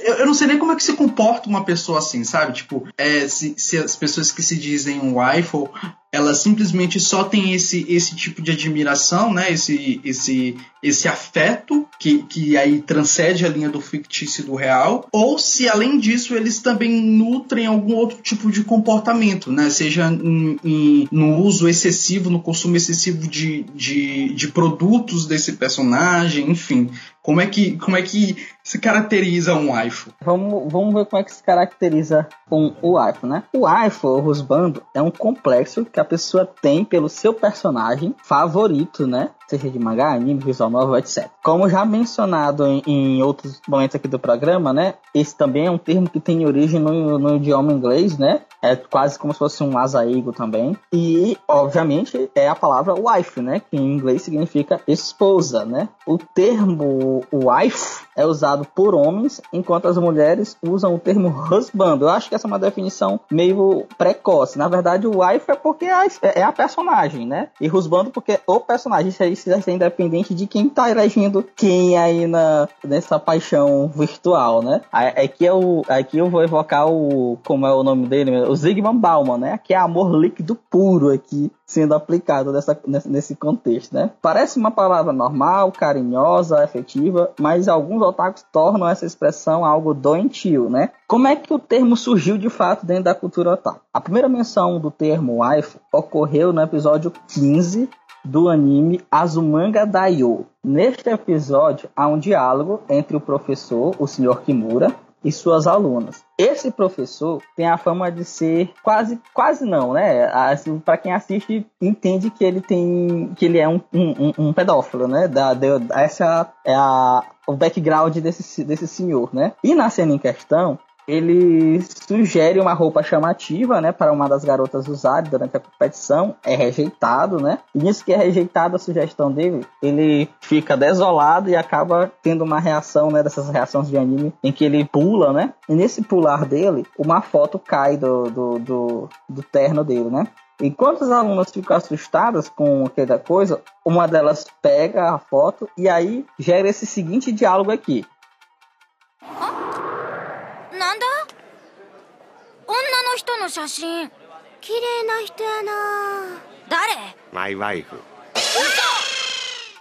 eu, eu não sei nem como é que se comporta uma pessoa assim, sabe? Tipo, é, se, se as pessoas que se dizem um waifu, elas simplesmente só têm esse, esse tipo de admiração, né? Esse, esse, esse afeto que, que aí transcende a linha do fictício e do real, ou se além disso eles também nutrem algum outro tipo de comportamento, né? Seja em, em- no uso excessivo, no consumo excessivo de, de, de produtos desse personagem, enfim. Como é que, como é que se caracteriza um waifu? Vamos, vamos ver como é que se caracteriza um, o waifu, né? O waifu, ou husbando, é um complexo que a pessoa tem pelo seu personagem favorito, né? Seja de mangá, anime, visual novel, etc. Como já mencionado em, em outros momentos aqui do programa, né? Esse também é um termo que tem origem no, no idioma inglês, né? É quase como se fosse um asaigo também. E, obviamente, é a palavra wife, né? Que em inglês significa esposa, né? O termo wife é usado por homens, enquanto as mulheres usam o termo husband. Eu acho que essa é uma definição meio precoce. Na verdade, o wife é porque é a, é a personagem, né? E husband porque é o personagem. Isso aí vai ser independente de quem tá elegendo quem aí na, nessa paixão virtual, né? Aqui, eu, aqui eu vou evocar o. Como é o nome dele? O Zygmunt Bauman, né? Que é amor líquido puro aqui sendo aplicado nessa, nesse, nesse contexto, né? Parece uma palavra normal, carinhosa, afetiva, mas alguns otakus tornam essa expressão algo doentio, né? Como é que o termo surgiu de fato dentro da cultura otaku? A primeira menção do termo waifu ocorreu no episódio 15 do anime Azumanga Daioh. Neste episódio há um diálogo entre o professor, o Sr. Kimura, e suas alunas. Esse professor tem a fama de ser quase, quase não, né? Assim, para quem assiste entende que ele tem, que ele é um, um, um- pedófilo, né? Da, da- essa é a, o background desse, desse senhor, né? E na cena em questão ele sugere uma roupa chamativa, né, para uma das garotas usar durante a competição, é rejeitado, né? E nisso que é rejeitada a sugestão dele, ele fica desolado e acaba tendo uma reação, né, dessas reações de anime, em que ele pula, né? E nesse pular dele, uma foto cai do, do, do, do terno dele, né? Enquanto as alunas ficam assustadas com aquela coisa, uma delas pega a foto e aí gera esse seguinte diálogo aqui. 人の写真綺麗な人やな誰マイワイフ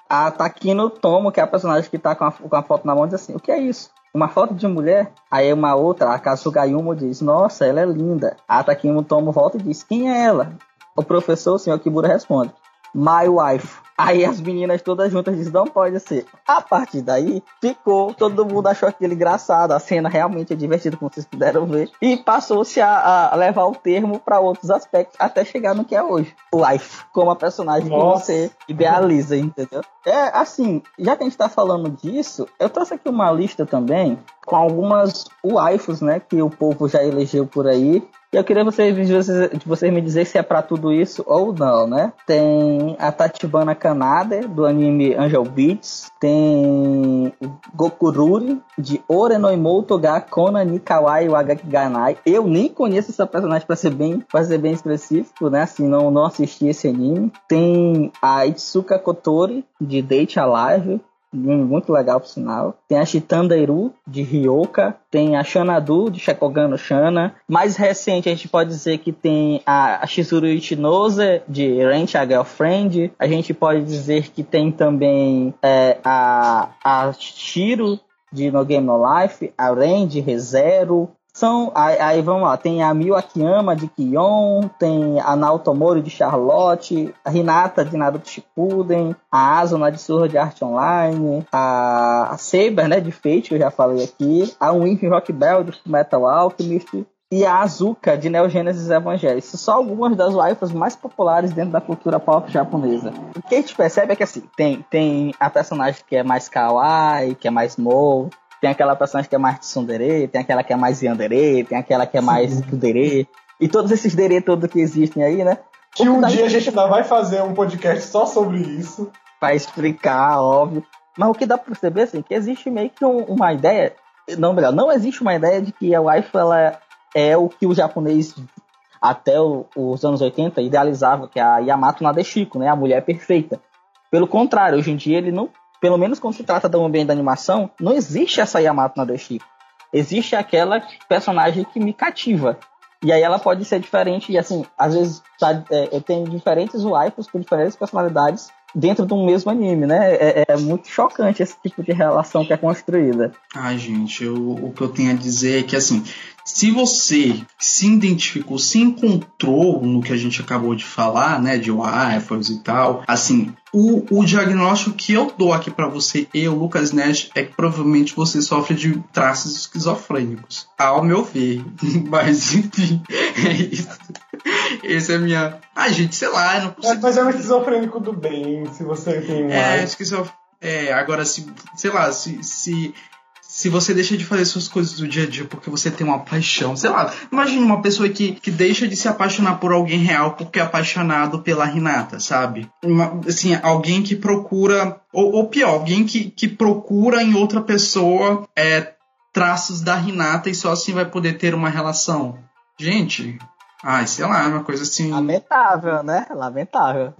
A Takino Tomo, que é a personagem que tá com a, com a foto na mão, diz assim: O que é isso? Uma foto de mulher? Aí uma outra, a Kasugayumo, diz: Nossa, ela é linda. A Takino Tomo volta e diz: Quem é ela? O professor, o senhor Kibura, responde: My wife. Aí as meninas todas juntas dizem: Não pode ser. A partir daí, ficou. Todo mundo achou aquilo engraçado. A cena realmente é divertida, como vocês puderam ver. E passou-se a, a levar o termo para outros aspectos, até chegar no que é hoje: Wife, como a personagem Nossa. que você idealiza, entendeu? É, assim, já que a gente tá falando disso, eu trouxe aqui uma lista também com algumas waifus, né, que o povo já elegeu por aí. E eu queria vocês, de vocês, vocês me dizer se é pra tudo isso ou não, né? Tem a Tachibana Kanade, do anime Angel Beats. Tem Gokururi, de Orenoimoto ga Kona ni Kawai Wagaki Ganai. Eu nem conheço essa personagem pra ser bem, pra ser bem específico, né? Assim, não, não assisti esse anime. Tem a Itsuka Kotori, de Date Alive. Muito legal, por sinal. Tem a Shitandairu, de Ryoka. Tem a Shanadu, de Shakogan no Shana. Mais recente, a gente pode dizer que tem a Shizuru Ichinose, de Rent a Girlfriend. A gente pode dizer que tem também é, a, a Shiro, de No Game No Life. A Ren, de ReZero. São, aí, aí vamos lá, tem a Miyu Akiyama de Kion, tem a Naoto Mori de Charlotte, a Hinata de Naruto Shippuden, a Asuna de Sword Art Online, a, a Saber, né, de Fate, que eu já falei aqui, a Wink Rock Bell de Metal Alchemist, e a Azuka de Neo Genesis Evangelho. Essas são algumas das waifus mais populares dentro da cultura pop japonesa. O que a gente percebe é que assim, tem, tem a personagem que é mais kawaii, que é mais mou, tem aquela personagem que é mais tsundere, tem aquela que é mais yandere, tem aquela que é mais kudere, e todos esses dere todos que existem aí, né? Que um dia a gente ainda vai fazer um podcast só sobre isso. Pra explicar, óbvio. Mas o que dá pra perceber, assim, que existe meio que um- uma ideia, não, melhor, não existe uma ideia de que a waifu, ela é o que o japonês, até o- os anos 80, idealizava, que é a Yamato Nadeshiko, né, a mulher perfeita. Pelo contrário, hoje em dia ele não, pelo menos quando se trata do ambiente da animação, não existe essa Yamato Nadeshiko. Existe aquela personagem que me cativa. E aí ela pode ser diferente, e assim, às vezes tá, é, tem diferentes waifus com diferentes personalidades dentro de um mesmo anime, né? É, é muito chocante esse tipo de relação que é construída. Ai, gente, eu- o que eu tenho a dizer é que, assim, se você se identificou, se encontrou no que a gente acabou de falar, né, de waifus e tal, assim, o, o diagnóstico que eu dou aqui pra você e o Lucas Nash é que provavelmente você sofre de traços esquizofrênicos, ao meu ver. Mas, enfim, é isso. Esse é minha. Ai, gente, sei lá, eu não consigo. mas é um esquizofrênico do bem, se você tem um É, ar. esquizo... é, agora, se, sei lá, se, se, se você deixa de fazer suas coisas do dia a dia porque você tem uma paixão, sei lá, imagine uma pessoa que, que deixa de se apaixonar por alguém real porque é apaixonado pela Renata, sabe? Uma- assim, alguém que procura, ou, ou pior, alguém que, que procura em outra pessoa é, traços da Renata e só assim vai poder ter uma relação. Gente, ai, sei lá, é uma coisa assim. Lamentável, né? Lamentável.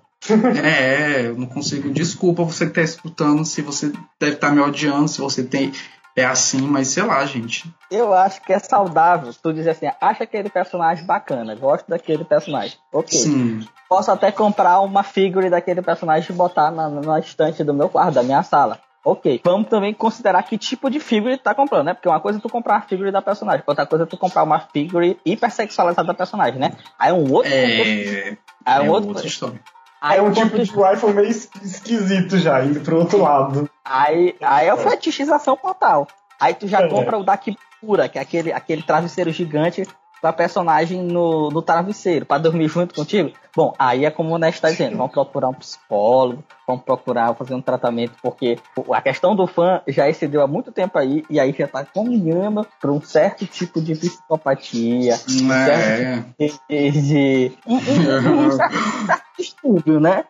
É, eu não consigo. Desculpa você que tá escutando, se você deve estar me odiando, se você tem. É assim, mas sei lá, gente. Eu acho que é saudável tu dizer assim, acha aquele personagem bacana, gosto daquele personagem. Ok. Sim. Posso até comprar uma figure daquele personagem e botar na, na estante do meu quarto, da minha sala. Ok. Vamos também considerar que tipo de figure tu tá comprando, né? Porque uma coisa é tu comprar a figure da personagem, outra coisa é tu comprar uma figure hipersexualizada da personagem, né? Aí um outro. É. aí É um outro. outra história. Aí É um tipo de iPhone meio es- esquisito já, indo pro outro lado. Aí, aí é a fetichização total. Aí tu já É. compra o da Kipura, que é aquele, aquele travesseiro gigante pra personagem no, no travesseiro, pra dormir junto contigo. Bom, aí é como o Nest tá dizendo, vamos procurar um psicólogo, vamos procurar fazer um tratamento, porque a questão do fã já excedeu há muito tempo aí, e aí já tá caminhando pra um certo tipo de psicopatia, É. de, de, um, um- um certo, certo distúrbio, né?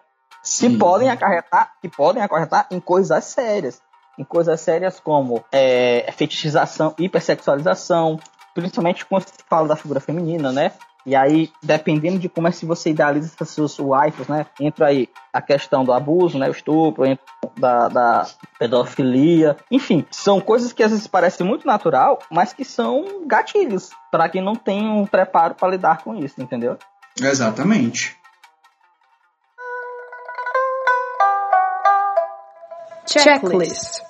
Sim. podem acarretar, que podem acarretar em coisas sérias. Em coisas sérias como é, fetichização, hipersexualização, principalmente quando se fala da figura feminina, né? E aí, dependendo de como é que você idealiza essas suas waifus, né? Entra aí a questão do abuso, né? O estupro, da, da pedofilia. Enfim, são coisas que às vezes parecem muito natural, mas que são gatilhos para quem não tem um preparo para lidar com isso, entendeu? Exatamente. Checklist.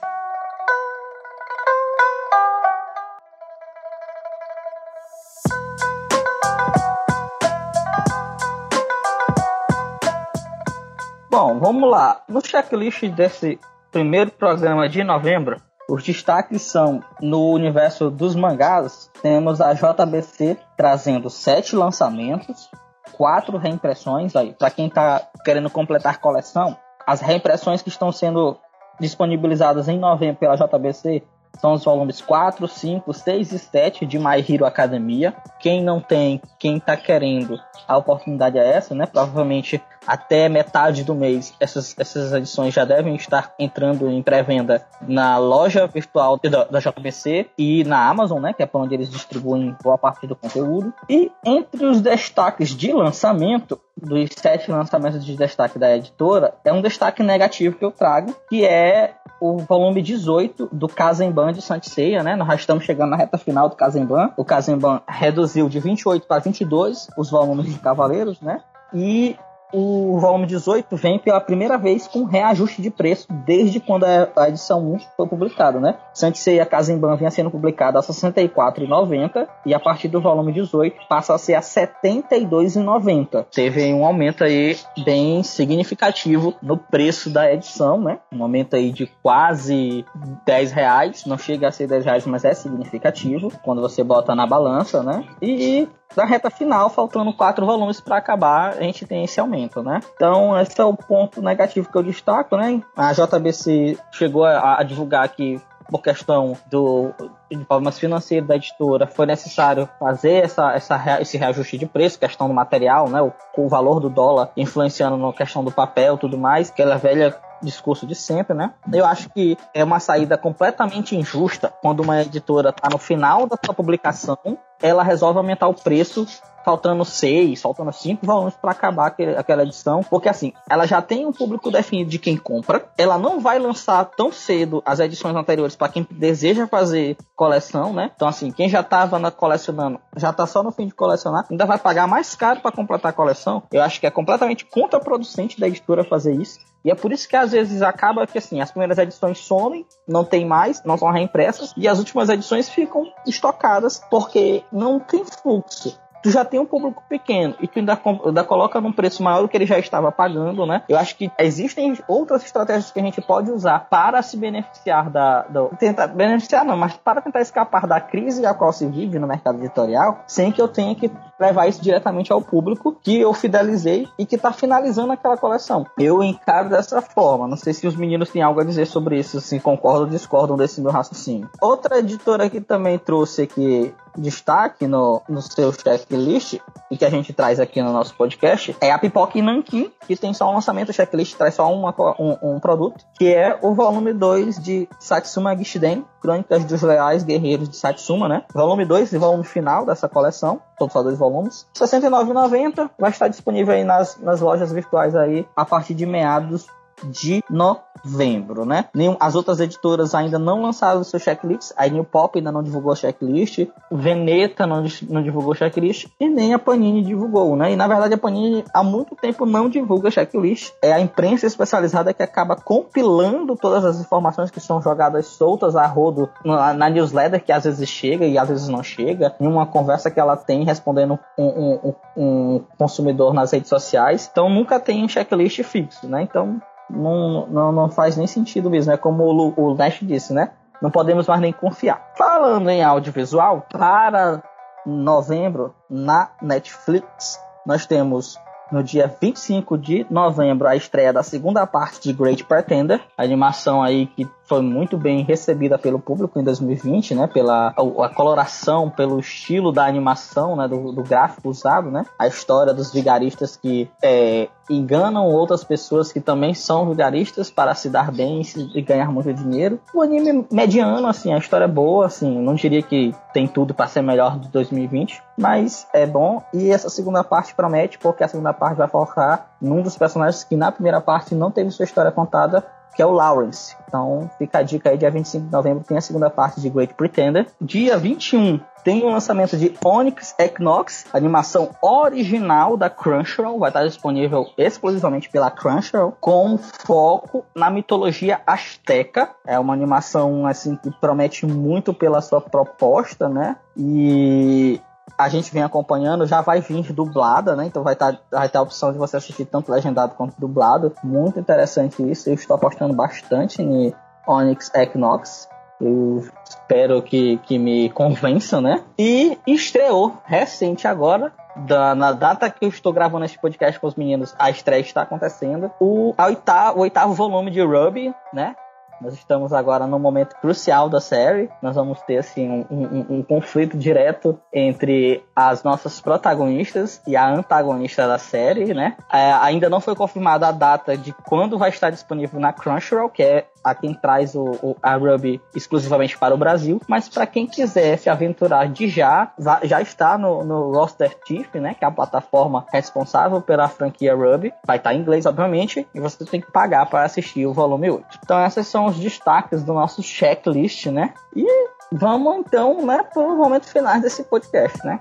Bom, vamos lá. No checklist desse primeiro programa de novembro, os destaques são no universo dos mangás, temos a JBC trazendo sete lançamentos, quatro reimpressões. Para quem tá querendo completar coleção, as reimpressões que estão sendo disponibilizadas em novembro pela JBC são os volumes 4, 5, 6 e 7 de My Hero Academia. Quem não tem, quem tá querendo, a oportunidade é essa, né? Provavelmente até metade do mês essas, essas edições já devem estar entrando em pré-venda na loja virtual da, da JBC e na Amazon, né? Que é para onde eles distribuem boa parte do conteúdo. E entre os destaques de lançamento, dos sete lançamentos de destaque da editora, é um destaque negativo que eu trago, que é o volume 18 do Kazemban de Santiceia, né? Nós já estamos chegando na reta final do Kazemban. O Kazemban reduziu de 28 para 22 os volumes de Cavaleiros, né? E o volume 18 vem pela primeira vez com reajuste de preço desde quando a a edição 1 foi publicada, né? Santiceia Kazemban vinha sendo publicada a R$ 64,90 e a partir do volume 18 passa a ser a R$ 72,90. Teve um aumento aí bem significativo no preço da edição, né? Um aumento aí de quase 10 reais, não chega a ser 10 reais, mas é significativo quando você bota na balança, né? E na reta final, faltando quatro volumes para acabar, a gente tem esse aumento, né? Então, esse é o ponto negativo que eu destaco, né? A JBC chegou a, a divulgar que por questão do de problemas financeiros da editora, foi necessário fazer essa, essa, esse reajuste de preço, questão do material, né? O, o valor do dólar influenciando na questão do papel tudo mais, aquela velha discurso de sempre, né? Eu acho que é uma saída completamente injusta quando uma editora está no final da sua publicação, ela resolve aumentar o preço faltando seis, faltando cinco volumes para acabar aquela edição, porque assim, ela já tem um público definido de quem compra, ela não vai lançar tão cedo as edições anteriores para quem deseja fazer coleção, né? Então assim, quem já estava na colecionando, já tá só no fim de colecionar, ainda vai pagar mais caro para completar a coleção. Eu acho que é completamente contraproducente da editora fazer isso. E é por isso que às vezes acaba que assim, as primeiras edições somem, não tem mais, não são reimpressas, e as últimas edições ficam estocadas porque não tem fluxo. Tu já tem um público pequeno e tu ainda, ainda coloca num preço maior do que ele já estava pagando, né? Eu acho que existem outras estratégias que a gente pode usar para se beneficiar da. tentar beneficiar não, mas para tentar escapar da crise a qual se vive no mercado editorial, sem que eu tenha que levar isso diretamente ao público que eu fidelizei e que está finalizando aquela coleção. Eu encaro dessa forma. Não sei se os meninos têm algo a dizer sobre isso, se concordam ou discordam desse meu raciocínio. Outra editora que também trouxe aqui destaque no, no seu checklist e que a gente traz aqui no nosso podcast é a Pipoca Nankin, que tem só um lançamento, o checklist traz só uma um, um produto, que é o volume 2 de Satsuma Gishiden, Crônicas dos Leais Guerreiros de Satsuma, né? Volume 2 e volume final dessa coleção, todos só dois volumes. R$ 69,90, vai estar disponível aí nas, nas lojas virtuais aí a partir de meados de novembro, né? As outras editoras ainda não lançaram seu checklist. A New Pop ainda não divulgou o checklist. Veneta não, não divulgou checklist. E nem a Panini divulgou, né? E na verdade a Panini há muito tempo não divulga checklist. É a imprensa especializada que acaba compilando todas as informações que são jogadas soltas a rodo na, na newsletter que às vezes chega e às vezes não chega. Em uma conversa que ela tem respondendo um- um- um consumidor nas redes sociais. Então nunca tem um checklist fixo, né? Então não, não, não faz nem sentido mesmo. É como o, o Nash disse, né? Não podemos mais nem confiar. Falando em audiovisual, para novembro, na Netflix, nós temos no dia 25 de novembro a estreia da segunda parte de Great Pretender, animação aí que foi muito bem recebida pelo público em 2020, né? Pela a, a coloração, pelo estilo da animação, né? Do, do gráfico usado, né? A história dos vigaristas que é, enganam outras pessoas que também são vigaristas para se dar bem e, se- e ganhar muito dinheiro. O anime mediano, assim, a história é boa, assim, não diria que tem tudo para ser melhor de 2020, mas é bom. E essa segunda parte promete, porque a segunda parte vai focar num dos personagens que na primeira parte não teve sua história contada, que é o Lawrence. Então fica a dica aí, dia 25 de novembro tem a segunda parte de Great Pretender. Dia 21 tem o lançamento de Onyx Equinox, animação original da Crunchyroll, vai estar disponível exclusivamente pela Crunchyroll, com foco na mitologia asteca. É uma animação assim que promete muito pela sua proposta, né? E a gente vem acompanhando, já vai vir dublada, né? Então vai, tá, vai ter a opção de você assistir tanto legendado quanto dublado. Muito interessante isso. Eu estou apostando bastante em Onyx Equinox. Eu espero que, que me convençam, né? E estreou recente agora. da- na data que eu estou gravando esse podcast com os meninos, a estreia está acontecendo. O, a oita- o oitavo volume de Ruby, né? Nós estamos agora num momento crucial da série. Nós vamos ter assim um, um- um conflito direto entre as nossas protagonistas e a antagonista da série, né? É, ainda não foi confirmada a data de quando vai estar disponível na Crunchyroll, que é a quem traz o, o- a Ruby exclusivamente para o Brasil. Mas para quem quiser se aventurar de já, já está no, no Roster Thief, né? Que é a plataforma responsável pela franquia Ruby. Vai estar em inglês, obviamente, e você tem que pagar para assistir o volume 8. Então esses são os destaques do nosso checklist, né? E vamos então, né, para o momento final desse podcast, né?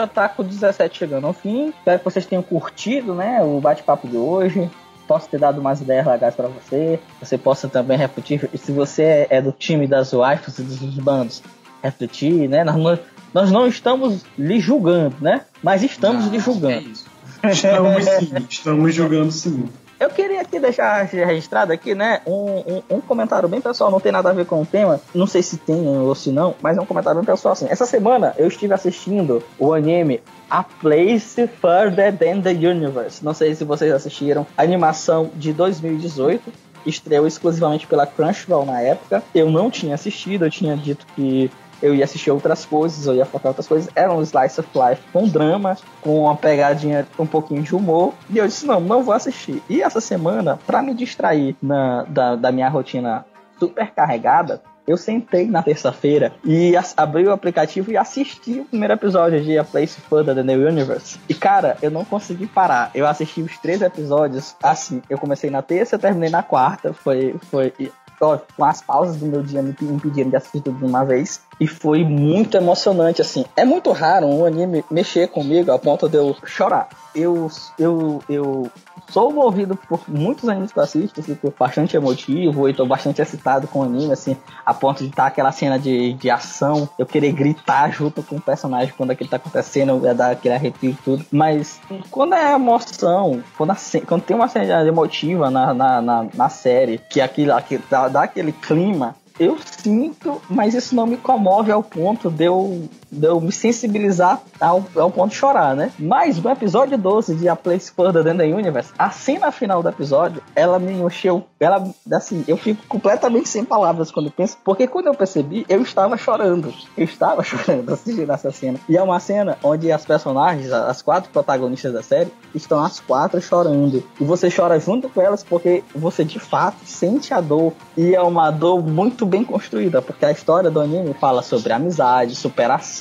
Podcast Otaku 17 chegando ao fim. Espero que vocês tenham curtido, né, o bate-papo de hoje. Posso ter dado umas ideias legais para você. Você possa também refletir. E se você é do time das waifus e dos bandos, refletir, né? Nós não, nós não estamos lhe julgando, né? Mas estamos Não, lhe É julgando. isso. Estamos sim, estamos jogando sim. Eu queria aqui deixar registrado aqui, né, um, um, um comentário bem pessoal, não tem nada a ver com o tema, não sei se tem ou se não, mas é um comentário bem pessoal assim. Essa semana eu estive assistindo o anime A Place Further Than the Universe. Não sei se vocês assistiram, animação de 2018. Estreou exclusivamente pela Crunchyroll na época. Eu não tinha assistido, eu tinha dito que eu ia assistir outras coisas, eu ia focar outras coisas. Era um slice of life com drama, com uma pegadinha, um pouquinho de humor. E eu disse, não, não vou assistir. E essa semana, pra me distrair na, da, da minha rotina super carregada, eu sentei na terça-feira e abri o aplicativo e assisti o primeiro episódio de A Place Further Than the Universe. E cara, eu não consegui parar. Eu assisti os três episódios assim. Eu comecei na terça, terminei na quarta. Foi, foi ó, com as pausas do meu dia me pe- impediram de assistir tudo de uma vez. E foi muito emocionante, assim. É muito raro um anime mexer comigo a ponto de eu chorar. Eu, eu, eu sou movido por muitos animes que eu assisto, fico bastante emotivo e tô bastante excitado com o anime, assim, a ponto de estar aquela cena de, de ação, eu querer gritar junto com o personagem quando aquilo tá acontecendo, ia dar aquele arrepio e tudo. Mas quando é emoção, quando, a quando tem uma cena emotiva na, na, na, na série, que aquilo, aquilo dá, dá aquele clima, eu sinto, mas isso não me comove ao ponto de eu, de eu me sensibilizar ao, ao ponto de chorar, né? Mas no episódio 12 de A Place Further Than the Universe, a cena final do episódio, ela me encheu, ela, assim, eu fico completamente sem palavras quando penso, porque quando eu percebi, eu estava chorando. Eu estava chorando assistindo essa cena. E é uma cena onde as personagens, as quatro protagonistas da série, estão as quatro chorando. E você chora junto com elas porque você de fato sente a dor. E é uma dor muito bem construída, porque a história do anime fala sobre amizade, superação,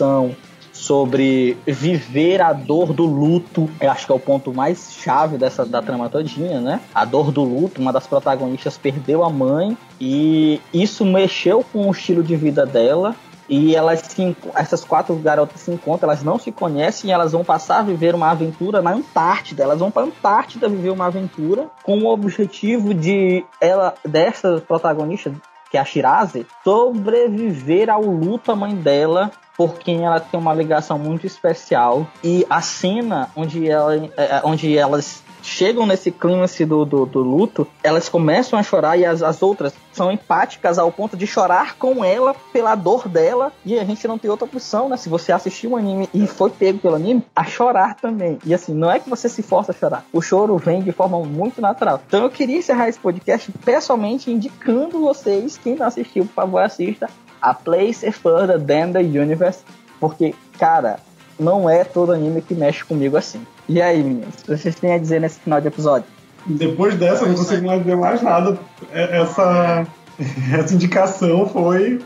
sobre viver a dor do luto. Eu acho que é o ponto mais chave dessa da trama todinha, né? A dor do luto, uma das protagonistas perdeu a mãe e isso mexeu com o estilo de vida dela. E elas se, essas quatro garotas se encontram, elas não se conhecem elas vão passar a viver uma aventura na Antártida. Elas vão para Antártida viver uma aventura com o objetivo de ela dessa protagonista, que é a Shiraze, sobreviver ao luto à mãe dela por quem ela tem uma ligação muito especial. E a cena onde, ela, é, onde elas chegam nesse clímax do, do, do luto, elas começam a chorar e as, as outras são empáticas ao ponto de chorar com ela pela dor dela. E a gente não tem outra opção, né? Se você assistiu um anime e foi pego pelo anime, a chorar também. E assim, não é que você se força a chorar. O choro vem de forma muito natural. Então eu queria encerrar esse podcast pessoalmente indicando vocês, quem não assistiu, por favor, assista a Place Further Than the Universe, porque, cara, não é todo anime que mexe comigo assim. E aí, meninas, o que vocês têm a dizer nesse final de episódio? Depois dessa, eu não consigo mais dizer mais nada. É- Essa, essa indicação foi.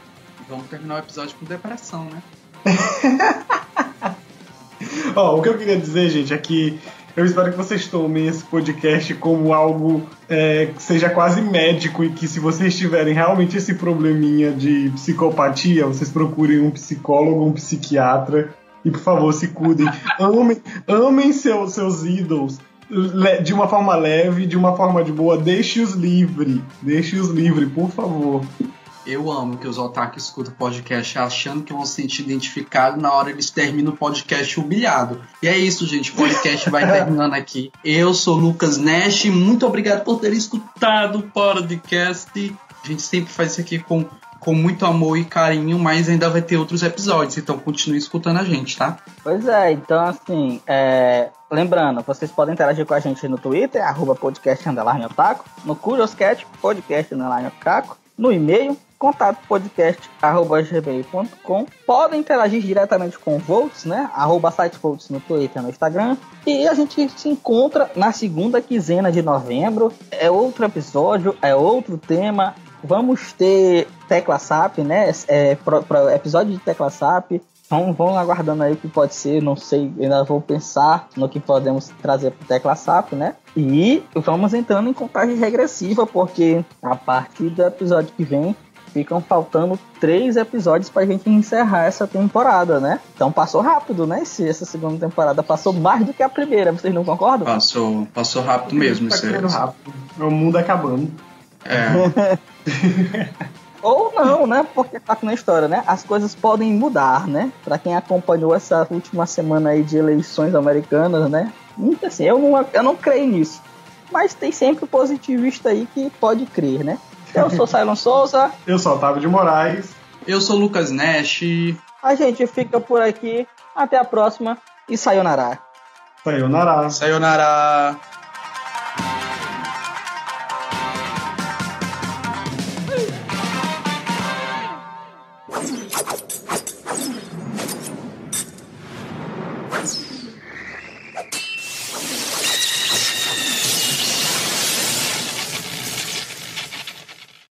Vamos terminar o episódio com depressão, né? Ó, o que eu queria dizer, gente, é que eu espero que vocês tomem esse podcast como algo é, que seja quase médico e que se vocês tiverem realmente esse probleminha de psicopatia, vocês procurem um psicólogo, um psiquiatra e por favor se cuidem. Amem, amem seu- seus ídolos de uma forma leve, de uma forma de boa. Deixe-os livre. Deixe-os livre, por favor. Eu amo que os otakus escutam podcast achando que vão se sentir identificados na hora eles terminam o podcast humilhado. E é isso, gente. O podcast vai terminando aqui. Eu sou Lucas Nash. Muito obrigado por ter escutado o podcast. A gente sempre faz isso aqui com, com muito amor e carinho, mas ainda vai ter outros episódios. Então continue escutando a gente, tá? Pois é, então assim, é, lembrando, vocês podem interagir com a gente no Twitter, arroba podcast underline otaku, no Curioscat, podcast underline otaku, no e-mail, contato podcast arroba gmail.com. Podem interagir diretamente com o Volts, né? Arroba site Volts no Twitter no Instagram. E a gente se encontra na segunda quinzena de novembro. É outro episódio, é outro tema. Vamos ter Tecla SAP, né? É, pro, pro episódio de Tecla SAP. Vamos, vamos aguardando aí o que pode ser, não sei, ainda vou pensar no que podemos trazer para Tecla SAP, né? E vamos entrando em contagem regressiva, porque a partir do episódio que vem ficam faltando três episódios pra gente encerrar essa temporada, né? Então passou rápido, né? Esse, essa segunda temporada passou mais do que a primeira, vocês não concordam? Passou, passou rápido mesmo, Tá isso rápido. É o mundo acabando. É. Ou não, né? Porque tá na história, né? As coisas podem mudar, né? Pra quem acompanhou essa última semana aí de eleições americanas, né? Muito assim, eu não, eu não creio nisso. Mas tem sempre o positivista aí que pode crer, né? Eu sou Silon Souza, Eu sou Otávio de Moraes. Eu sou Lucas Nash. a gente fica por aqui. Até a próxima e sayonara. Sayonara. Sayonara.